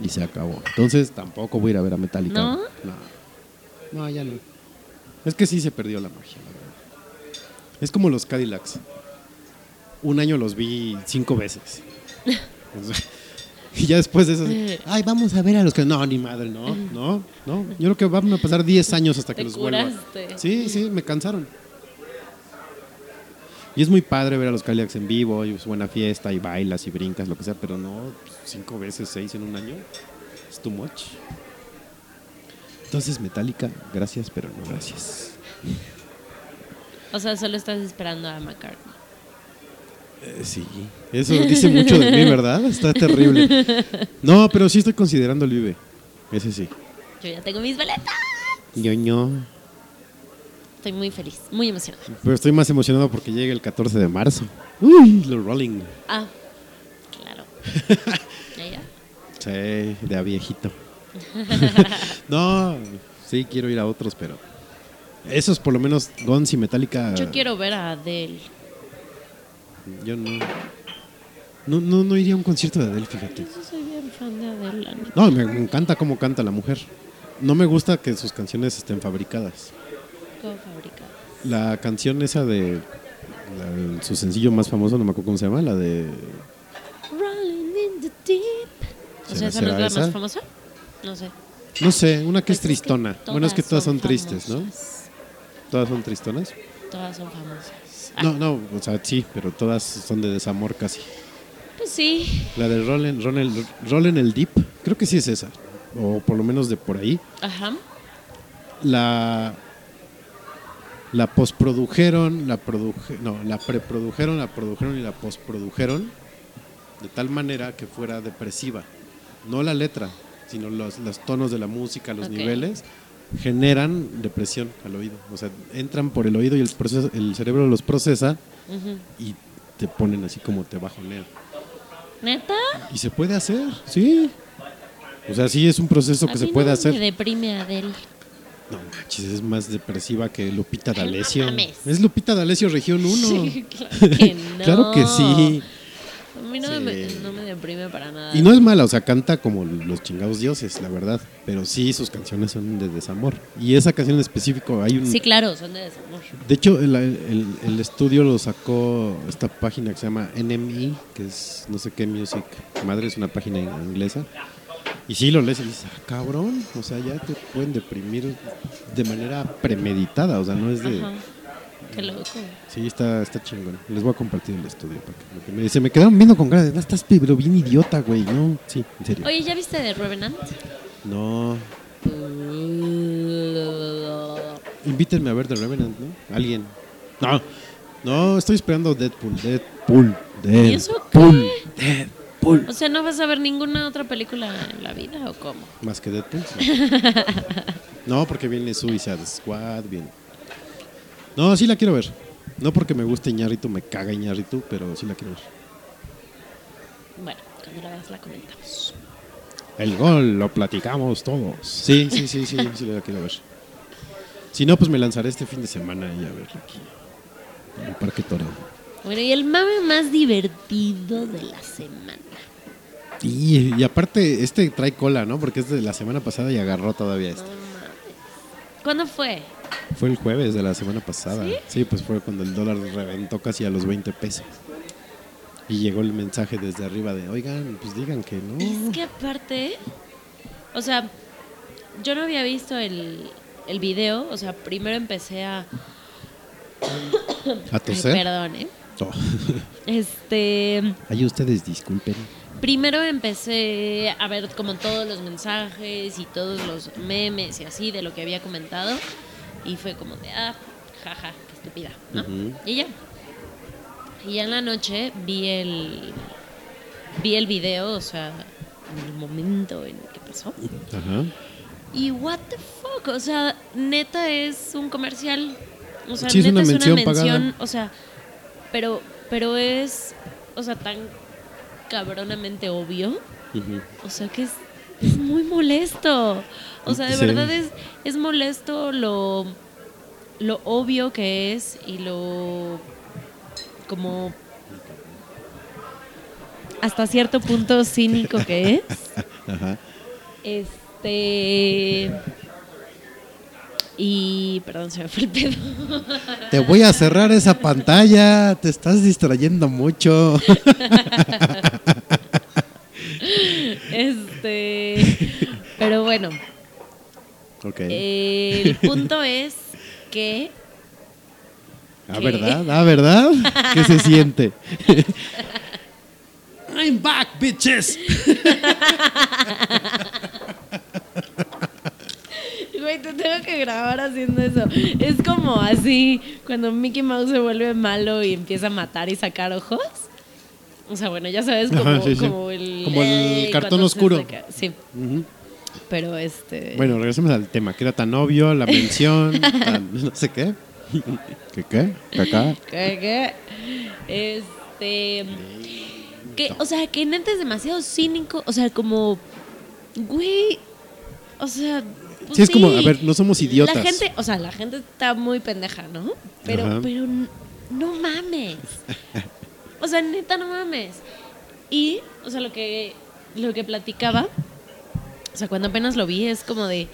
Y se acabó. Entonces tampoco voy a ir a ver a Metallica. ¿No? No, No, ya no. Es que sí se perdió la magia, la verdad. Es como los Cadillacs. Un año los vi cinco veces. Y ya después de eso, ay, vamos a ver a los que. No, ni madre, no, no, no. Yo creo que van a pasar 10 años hasta que Te los vuelva. curaste. Sí, sí, me cansaron. Y es muy padre ver a los Cadillacs en vivo, y es buena fiesta, y bailas y brincas, lo que sea, pero no, cinco veces, seis en un año, es too much. Entonces, Metallica, gracias, pero no gracias. O sea, solo estás esperando a McCartney. Eh, sí, eso dice mucho de mí, ¿verdad? Está terrible. No, pero sí estoy considerando el Vive. Ese sí. Yo ya tengo mis boletas. Ñoño. Estoy muy feliz, muy emocionada. Pero estoy más emocionado porque llega el 14 de marzo. Uy, los Rolling. Ah, claro. Sí, de a viejito. no, sí, quiero ir a otros, pero. Esos, por lo menos, Guns y Metallica. Yo quiero ver a Adele. Yo no. No, no, no iría a un concierto de Adele, fíjate. Yo soy bien fan de Adele. No, me, me encanta cómo canta la mujer. No me gusta que sus canciones estén fabricadas. ¿Cómo fabrica? La canción esa de la- su sencillo más famoso, no me acuerdo cómo se llama, la de O sea, ¿Será- ¿esa no es la esa? más famosa? No sé. no sé, una que es tristona. bueno, es que todas son tristes, ¿no? Todas son tristonas. Todas son famosas. Ah, No, no, o sea, sí, pero todas son de desamor casi. Pues sí. La de Rollen, Rollen, Rollen el Deep, creo que sí es esa. O por lo menos de por ahí. Ajá. La la postprodujeron, la produje, no, la preprodujeron, la produjeron y la postprodujeron de tal manera que fuera depresiva. No la letra, sino los, los tonos de la música, los Ok. niveles generan depresión al oído. O sea, entran por el oído y el, proceso, el cerebro los procesa Ujú. y te ponen así como te bajonean. ¿Neta? Y se puede hacer, sí. O sea, sí es un proceso A que se puede no hacer. Me deprime Adele. No manches, es más depresiva que Lupita no D'Alessio. mames. es Lupita D'Alessio Región 1. Sí, claro que no. claro que sí. A mí no, Sí. me, no me deprime para nada. Y no es mala, o sea, canta como los chingados dioses, la verdad. Pero sí, sus canciones son de desamor. Y esa canción en específico, hay un... Sí, claro, son de desamor. De hecho, el, el- el estudio lo sacó esta página que se llama NME, que es no sé qué music. Madre, es una página inglesa. Y sí lo lees y dices, ah, cabrón, o sea, ya te pueden deprimir de manera premeditada, o sea, no es de... Ajá. Qué loco. Sí, está, está chingón. Les voy a compartir el estudio. Para que, me, se me quedaron viendo con cara de, "No, estás pero bien idiota, güey. No, sí, en serio. Oye, ¿ya viste de Revenant? No, invítenme a ver The Revenant, ¿no? Alguien. No, no, estoy esperando Deadpool. Deadpool. Deadpool. ¿Y eso qué? Deadpool. O sea, ¿no vas a ver ninguna otra película en la vida o cómo? Más que Deadpool. sí. no, porque viene Suicide Squad, viene. No, sí la quiero ver. No porque me guste Iñárritu, me caga Iñárritu, pero sí la quiero ver. Bueno, cuando la veas la comentamos. El gol, lo platicamos todos. Sí, sí, sí, sí, sí la quiero ver. Si no, pues me lanzaré este fin de semana y a ver aquí. En el Parque Toreo. Bueno, y el mame más divertido de la semana. Y, y aparte, este trae cola, ¿no? Porque es de la semana pasada y agarró todavía este. ¿Cuándo fue? Fue el jueves de la semana pasada. ¿Sí? pues fue cuando el dólar reventó casi a los 20 pesos. Y llegó el mensaje desde arriba de, oigan, pues digan que no. Es que aparte, o sea, yo no había visto el, el video, o sea, primero empecé a... A Ay, toser. perdón, ¿eh? Oh. Este, Ahí ustedes disculpen. primero empecé a ver como todos los mensajes y todos los memes y así de lo que había comentado y fue como de, ah, jaja, qué estúpida, ¿no? Y ya. Y ya en la noche vi el vi el video, o sea, en el momento en el que pasó. Ajá. Y what the fuck, o sea, neta es un comercial. O sea, Sí, es neta una es mención una mención, pagada. o sea, pero pero es o sea, tan cabronamente obvio. O sea que es, es muy molesto. O sea, de Sí. verdad es, es molesto lo, lo obvio que es y lo como hasta cierto punto cínico que es. Ajá. Este y perdón, se me fue el pedo. Te voy a cerrar esa pantalla, te estás distrayendo mucho. Este, pero bueno, el punto es que ah. ¿verdad? Ah, ¿verdad? ¿Qué se siente? I'm back, bitches. Güey, te tengo que grabar haciendo eso. Es como así, cuando Mickey Mouse se vuelve malo y empieza a matar y sacar ojos. O sea, bueno, ya sabes, como, Ajá, sí, sí. como el... Como el ey, cartón oscuro. Sí, Ujú. Pero este... Bueno, regresemos al tema, que era tan obvio, la mención, tan no sé qué. ¿Qué qué? ¿Qué, qué? Este... Que, o sea, que neta es demasiado cínico. O sea, como... Güey... O sea... pues Sí, es como, a ver, no somos idiotas. La gente, o sea, la gente está muy pendeja, ¿no? Pero, Ajá. pero no mames. O sea, neta, no mames. Y, o sea, lo que, lo que platicaba, o sea, cuando apenas lo vi, es como de,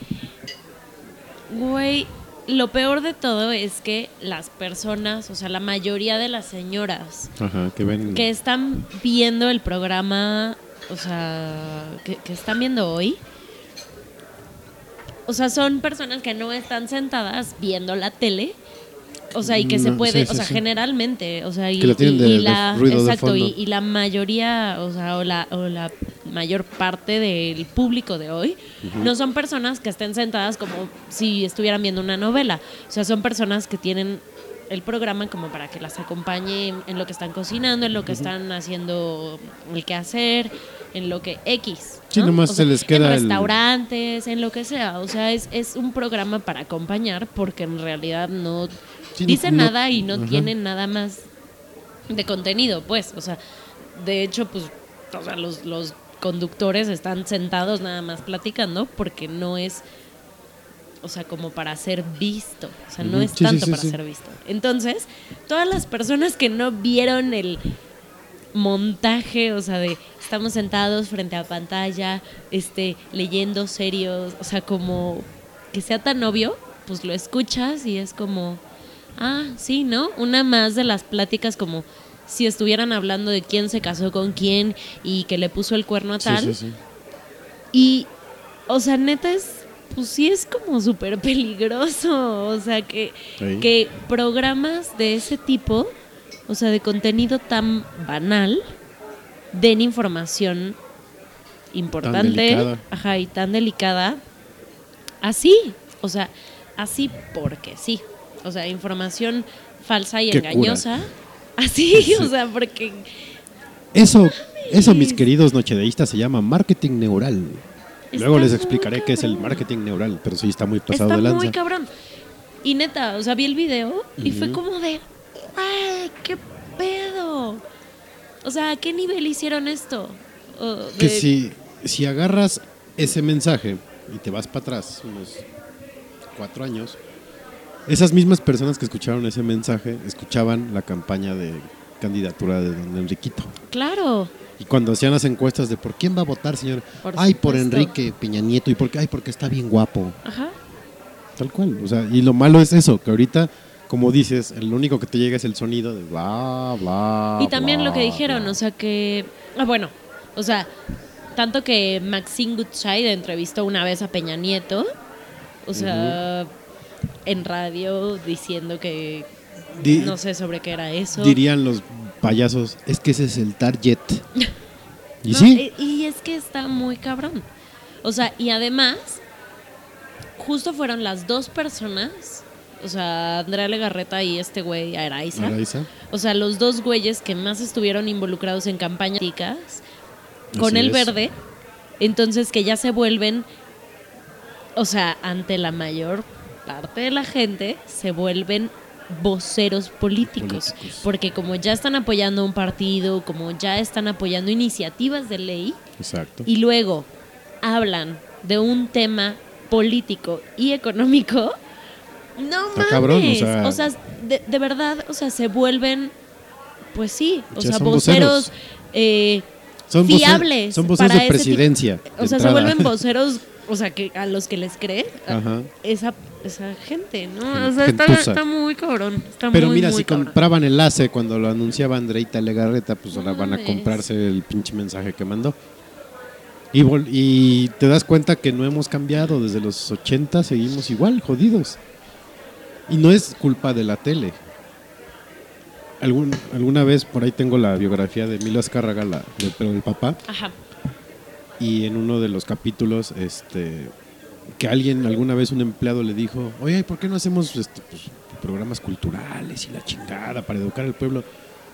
güey, lo peor de todo es que las personas, o sea, la mayoría de las señoras Ajá, que ven. que están viendo el programa, o sea, que, que están viendo hoy, o sea, son personas que no están sentadas viendo la tele. O sea, y que se No, puede, sí, sí, o sea, sí. generalmente, o sea, y, Que lo tienen de- y de la, ruido de exacto, y, fondo. y la mayoría, o sea, o la, o la mayor parte del público de hoy, no son personas que estén sentadas como si estuvieran viendo una novela. O sea, son personas que tienen el programa como para que las acompañe en, lo que están cocinando, en lo que están haciendo el quehacer, en lo que X. Sí, ¿no? nomás O se les queda En el- restaurantes, en lo que sea. O sea, es, es un programa para acompañar porque en realidad no Sí, dice no- nada y no ajá. tiene nada más de contenido, pues. O sea, de hecho, pues, o sea, los, los conductores están sentados nada más platicando porque no es, o sea, como para ser visto. O sea, no es Sí, tanto sí, para ser visto. Entonces, todas las personas que no vieron el montaje, o sea, de estamos sentados frente a pantalla, este, leyendo serios, o sea, como que sea tan obvio, pues lo escuchas y es como, ah, sí, ¿no? Una más de las pláticas como si estuvieran hablando de quién se casó con quién y que le puso el cuerno a Sí, tal. sí, sí. Y, o sea, neta es, pues sí es como súper peligroso. O sea, que, Sí. que programas de ese tipo, o sea, de contenido tan banal, den información importante, delicada. ajá, y tan delicada, así, o sea, así porque sí. O sea, información falsa y cura. engañosa. Así, o sea, porque Eso, eso, mis queridos nochedeístas, se llama marketing neural. Luego les explicaré qué es el marketing neural, pero sí está muy pasado Está de lanza. muy cabrón. Y neta, o sea, vi el video y fue como de, ¡ay, qué pedo! O sea, ¿a qué nivel hicieron esto? Que si, si agarras ese mensaje y te vas para atrás, unos cuatro años, esas mismas personas que escucharon ese mensaje escuchaban la campaña de candidatura de don Enriquito. Claro. Y cuando hacían las encuestas de por quién va a votar, señor, Por ay, por. Enrique Peña Nieto, y por qué, ay, porque está bien guapo. Ajá. Tal cual. O sea, y lo malo es eso, que ahorita, como dices, el único que te llega es el sonido de bla, bla. Y también bla, lo que dijeron, bla. o sea que, ah, bueno, o sea, tanto que Maxine Goodside entrevistó una vez a Peña Nieto, o sea, en radio diciendo que Di- no sé sobre qué era eso. Dirían los payasos, es que ese es el target. ¿Y No, sí? e- Y es que está muy cabrón. O sea, y además, justo fueron las dos personas, o sea, Andrea Legarreta y este güey, Araiza. Araiza. O sea, los dos güeyes que más estuvieron involucrados en campañas con Así el es. verde, entonces que ya se vuelven, o sea, ante la mayor parte de la gente, se vuelven voceros políticos, Políticos. porque como ya están apoyando un partido, como ya están apoyando iniciativas de ley, Exacto. y luego hablan de un tema político y económico, no Está mames. cabrón, o sea- de, de verdad, o sea, se vuelven, pues sí, o sea, voceros, voceros. eh, Son fiables. son voceros para de presidencia, de o sea, se vuelven voceros, o sea, que a los que les cree Ajá. esa, esa gente, ¿no? O sea, está, está muy cabrón. Está Pero muy, mira, muy si cabrón. compraban el ACE cuando lo anunciaba Andreita Legarreta, pues ahora van a comprarse el pinche mensaje que mandó. Y, vol- y te das cuenta que no hemos cambiado. Desde los 80 seguimos igual, jodidos. Y no es culpa de la tele. Algún, alguna vez por ahí tengo la biografía de Emilio Azcárraga, la, de- pero del papá. Ajá. Y en uno de los capítulos, este, que alguien, alguna vez un empleado le dijo, oye, ¿por qué no hacemos este, pues, programas culturales y la chingada para educar al pueblo?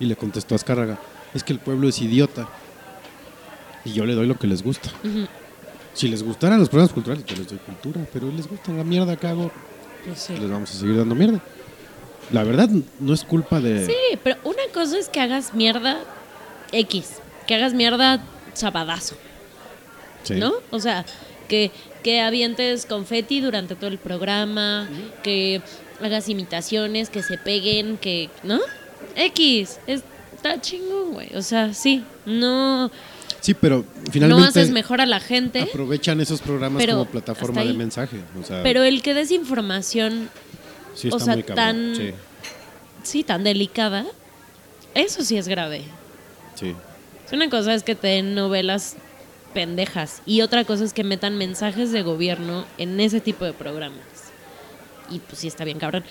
Y le contestó Azcárraga, es que el pueblo es idiota. Y yo le doy lo que les gusta. Si les gustaran los programas culturales, yo les doy cultura, pero les gusta la mierda que hago, Pues sí. les vamos a seguir dando mierda. La verdad, no es culpa de... Sí, pero una cosa es que hagas mierda X, que hagas mierda sabadazo, Sí. ¿no? O sea, que, que avientes confeti durante todo el programa, que hagas imitaciones, que se peguen, que, ¿no? X, es- está chingón, güey. O sea, sí, no, Sí, pero no finalmente haces mejor a la gente, aprovechan esos programas como plataforma de mensaje. O sea, pero el que des información, sí o está sea, muy cabrón. tan- Sí, sí, tan delicada, eso sí es grave. sí. Una cosa es que te den novelas pendejas y otra cosa es que metan mensajes de gobierno en ese tipo de programas. Y pues sí está bien cabrón.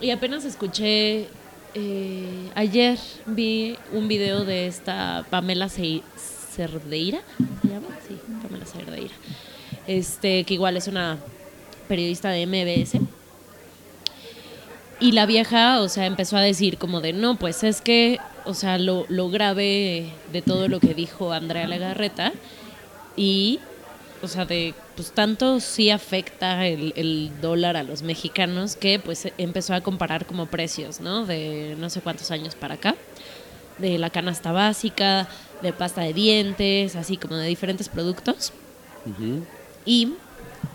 Y apenas escuché, eh, ayer vi un video de esta Pamela Ce- Cerdeira, ¿se llama? Sí, Pamela Cerdeira. Este, que igual es una periodista de MBS. Y la vieja, o sea, empezó a decir como de, no, pues es que, o sea, lo, lo grave de todo lo que dijo Andrea Legarreta y, o sea, de, pues tanto sí afecta el, el dólar a los mexicanos que pues empezó a comparar como precios, ¿no? De no sé cuántos años para acá, de la canasta básica, de pasta de dientes, así como de diferentes productos. Y,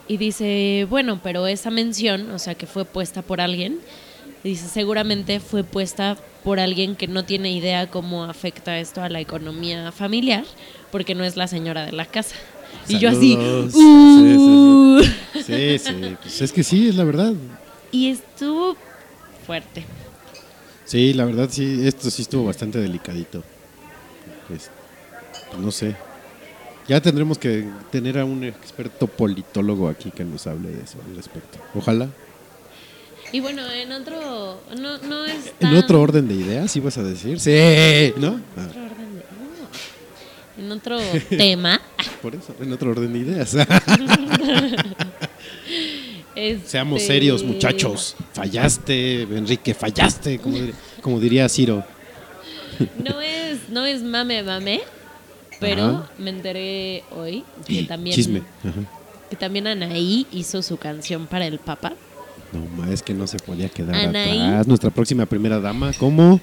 y dice, bueno, pero esa mención, o sea, que fue puesta por alguien, dice, seguramente fue puesta por alguien que no tiene idea cómo afecta esto a la economía familiar, porque no es la señora de la casa. Y yo así. "Uh". Sí, sí. Pues es que sí, es la verdad. y estuvo fuerte. Sí, la verdad sí, esto sí estuvo bastante delicadito. Pues, pues, no sé. Ya tendremos que tener a un experto politólogo aquí que nos hable de eso al respecto. Ojalá. Y bueno, en otro, no, no es En otro orden de ideas, ibas a decir. Sí, ¿no? Ah, otro orden de- no. En otro tema, por eso, en otro orden de ideas. Seamos este, serios, muchachos. Fallaste, Enrique, fallaste, como, dir- como diría Ciro. No es, no es mame mame, pero Ajá. me enteré hoy que también, Chisme. Ajá. que también Anaí hizo su canción para el Papa. No, ma, es que no se podía quedar Anaí. atrás. Nuestra próxima primera dama, ¿cómo?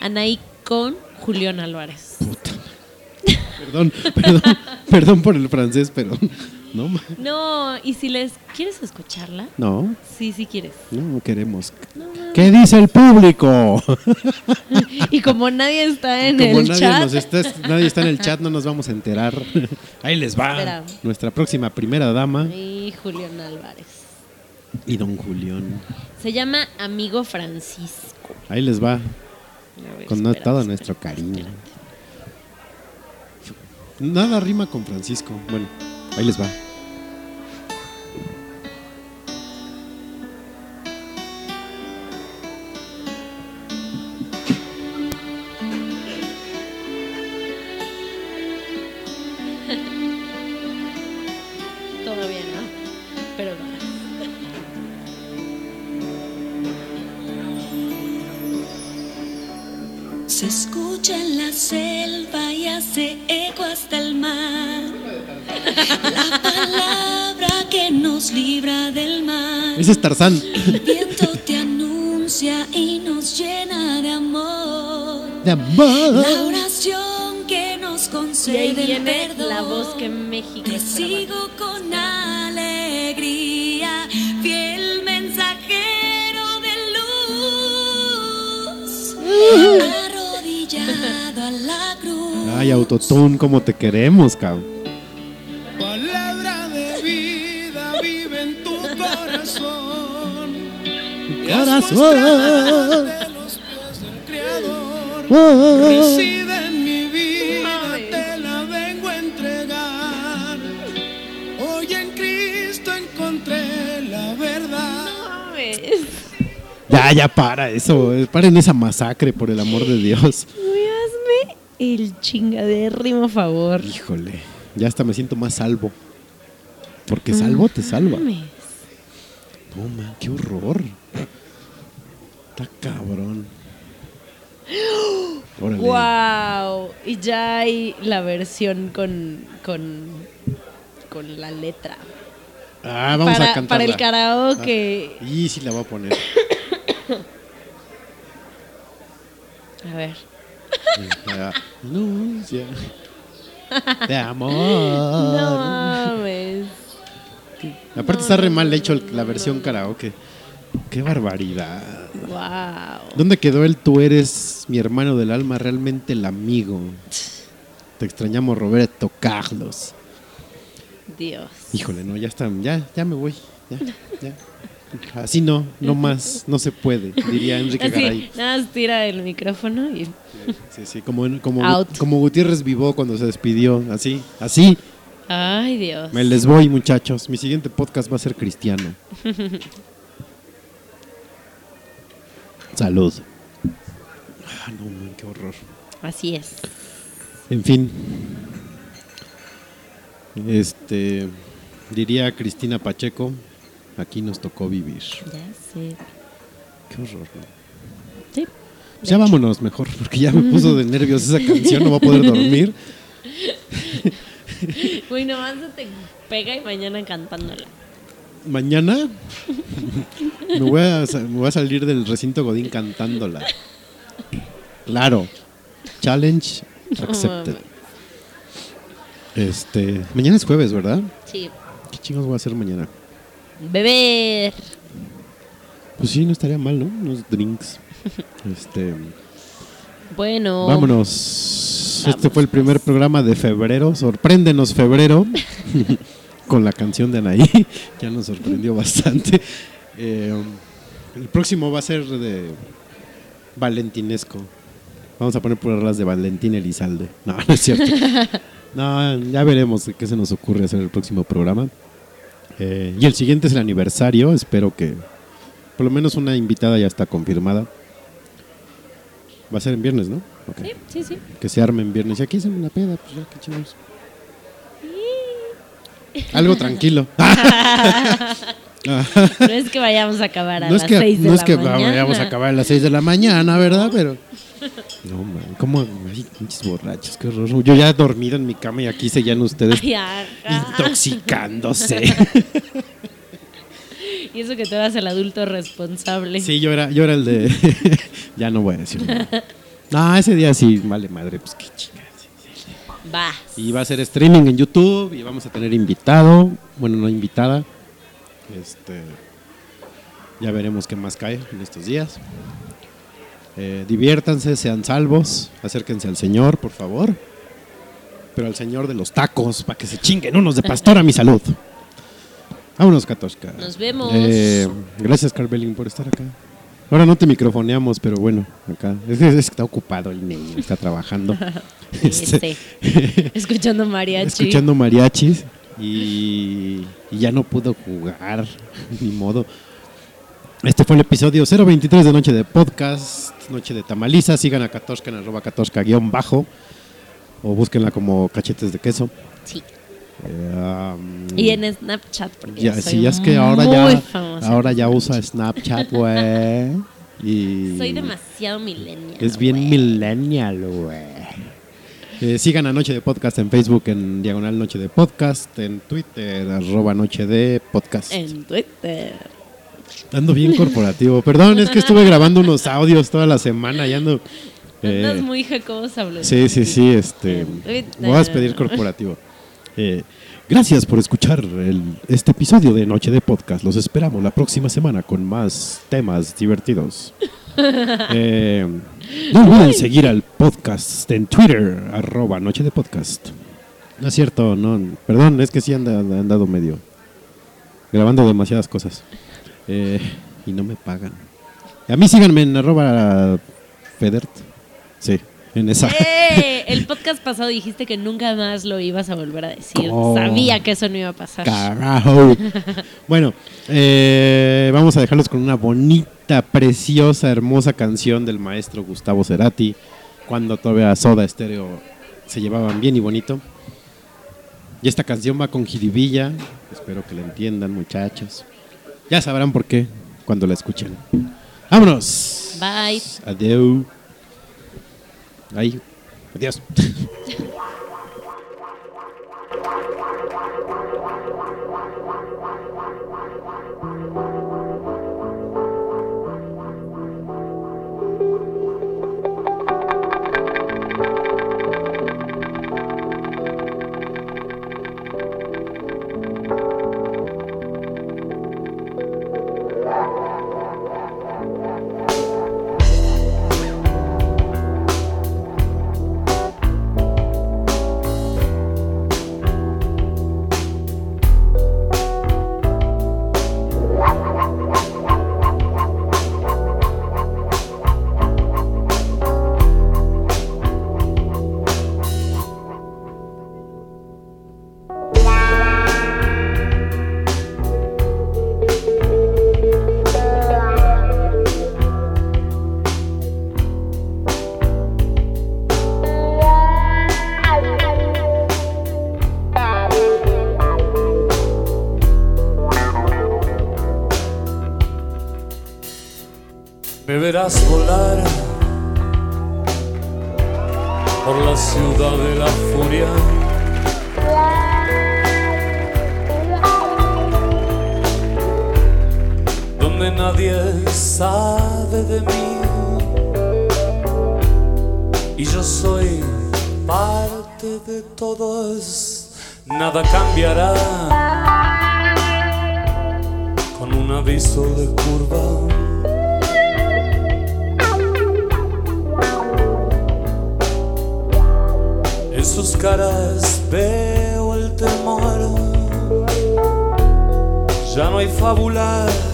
Anaí con Julián Álvarez. Perdón, perdón, perdón por el francés, pero no. No, y si les quieres escucharla, no, sí, sí quieres. no queremos. ¿Qué dice el público? Y como nadie está en Como el nadie, chat, nos está, nadie está en el chat, no nos vamos a enterar. Ahí les va. Espera. Nuestra próxima primera dama y Julián Álvarez. y don Julián. Se llama Amigo Francisco. Ahí les va. Ver, Con espérate, todo espérate, nuestro cariño. espérate. Nada rima con Francisco. Bueno, ahí les va. Ese es Tarzán. El viento te anuncia y nos llena de amor. De amor. La oración que nos Y ahí concede el viene perdón. la voz que México Te sigo con alegría, fiel mensajero de luz, arrodillado a la cruz. Ay, Autotune, cómo te queremos, cabrón. Corazón. Reside en mi vida, te la vengo a entregar. Hoy en Cristo encontré la verdad. Ya, ya para eso. eh, Paren esa masacre, por el amor de Dios. Uy, hazme el chingadérrimo favor. Híjole, ya hasta me siento más salvo. Porque salvo te salva. Man, qué horror. Está cabrón. Órale. Wow. Y ya hay la versión con con con la letra. Ah, vamos para, a cantar. para el karaoke. Y sí la voy a poner. A ver. Ah, Anuncia De amor. No mames. Aparte está re mal hecho la versión karaoke. Qué barbaridad. Wow. ¿Dónde quedó el tú eres mi hermano del alma, realmente el amigo? Te extrañamos, Roberto Carlos. Dios. Híjole, no, ya está, ya, ya me voy. Ya, ya. Así no, no más, no se puede, diría Enrique Así, Garay. nada más tira el micrófono y Sí, sí, como, en- como, Out. como Gutiérrez Vivó cuando se despidió, así, así. Ay, Dios. Me les voy, muchachos. Mi siguiente podcast va a ser cristiano. Salud. Ah, no, man, qué horror. Así es. En fin. Este. Diría Cristina Pacheco. Aquí nos tocó vivir. Ya sé. Qué horror, ¿no? Sí. Pues ya vámonos mejor, porque ya me puso de nervios esa canción, no va a poder dormir. Uy, nomás se te pega y mañana cantándola. Mañana me voy, a, me voy a salir del recinto Godín cantándola. Claro. Challenge accepted. Este, mañana es jueves, ¿verdad? Sí. ¿Qué chingos voy a hacer mañana? Beber. Pues sí, no estaría mal, ¿no? Unos drinks. Este, Bueno. vámonos. Este fue el primer programa de febrero. Sorpréndenos febrero. Con la canción de Anaí. Ya nos sorprendió bastante. Eh, el próximo va a ser de Valentinesco. Vamos a poner por las de Valentín Elizalde. No, no es cierto. No, ya veremos qué se nos ocurre hacer el próximo programa. Eh, y el siguiente es el aniversario. Espero que por lo menos una invitada ya está confirmada. Va a ser en viernes, ¿no? Sí, sí, sí. Que se arme en viernes. Y aquí hacen una peda, pues ya, qué chingados. Algo tranquilo. No es que vayamos a acabar a no es las que, 6 de no la es que mañana. vayamos a acabar a las 6 de la mañana, ¿verdad? Pero. No, man, ¿cómo? Ay, pinches borrachos, qué horror. Yo ya dormido en mi cama y aquí seguían ustedes Ay, intoxicándose. Y eso que tú eras el adulto responsable. Sí, yo era, yo era el de. ya no voy a decir nada. No, ese día sí, vale madre, pues qué chingadas. Va. Y va a ser streaming en YouTube y vamos a tener invitado, bueno, no invitada. Este, ya veremos qué más cae en estos días. Eh, diviértanse, sean salvos, acérquense al Señor, por favor. Pero al Señor de los tacos, para que se chinguen unos de pastor a mi salud. Vámonos, Katoshka. Nos vemos. Eh, gracias, Carvelin, por estar acá. Ahora no te microfoneamos, pero bueno, acá. Es está ocupado el niño, está trabajando. Este. Escuchando mariachi. escuchando mariachis y, y ya no pudo jugar, ni modo. Este fue el episodio 023 de Noche de Podcast, Noche de Tamaliza. Sigan a Katoshka en arroba Katoshka guion bajo o búsquenla como cachetes de queso. Sí. Um, Y en Snapchat. Porque ya, soy sí, es que ahora ya, famosa. ahora ya usa Snapchat, güey. Y Soy demasiado millennial. es bien güey. millennial, güey. Eh, sigan a Noche de Podcast en Facebook, en Diagonal Noche de Podcast, en Twitter, arroba Noche de Podcast. En Twitter. Ando bien corporativo. Perdón, es que estuve grabando unos audios toda la semana y ando... eh, Andas muy jacobo. Sí, sí, sí, este, voy a despedir corporativo. Eh, gracias por escuchar el- este episodio de Noche de Podcast. Los esperamos la próxima semana con más temas divertidos. Eh, no olviden seguir al podcast en Twitter, arroba Noche de Podcast. No es cierto, no, perdón, es que sí anda, han andado medio grabando demasiadas cosas. Eh, y no me pagan. A mí síganme en arroba Federt. Sí, en esa. ¡Eh! El podcast pasado dijiste que nunca más lo ibas a volver a decir. Oh. Sabía que eso no iba a pasar. Carajo. bueno, eh, vamos a dejarlos con una bonita, preciosa, hermosa canción del maestro Gustavo Cerati. Cuando todavía Soda Stereo se llevaban bien y bonito. Y esta canción va con jiribilla. Espero que la entiendan, muchachos. Ya sabrán por qué cuando la escuchen. ¡Vámonos! Bye. Adiós. Ay, adiós. Me verás volar por la ciudad de la furia. Donde nadie sabe de mí y yo soy parte de todos, nada cambiará con un aviso de curva. sus caras veo el temor. Ya no hay fábulas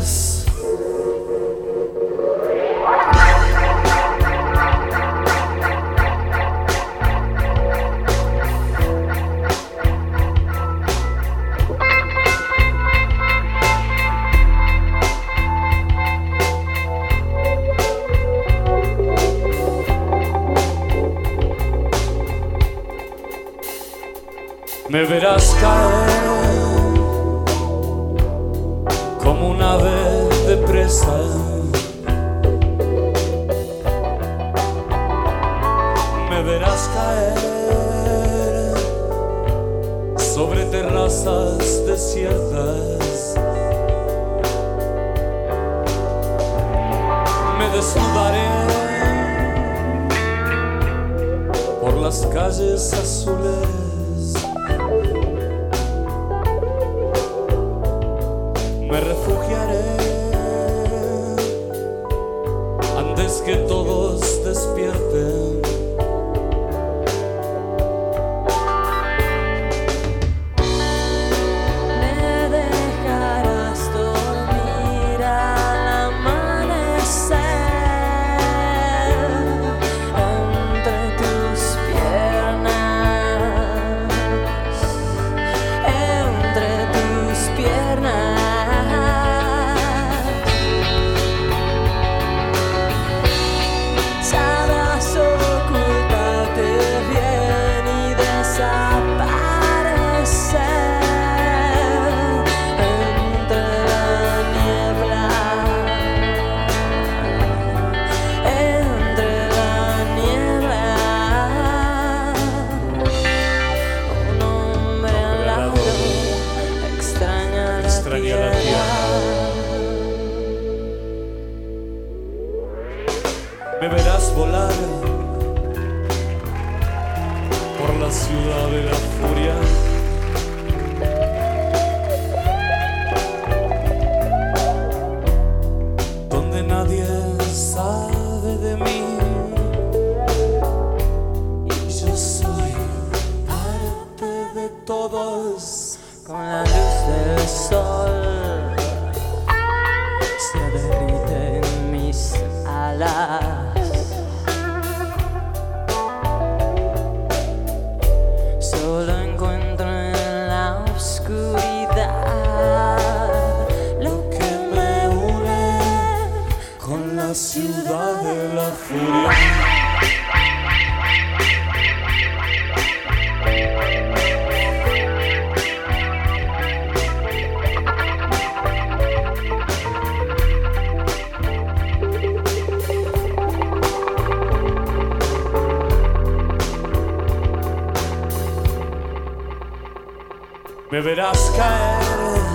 Me verás caer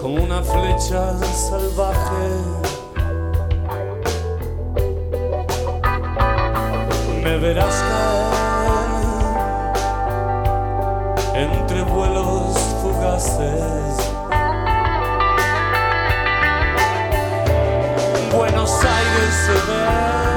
como una flecha salvaje. Me verás caer entre vuelos fugaces. Buenos Aires se ve.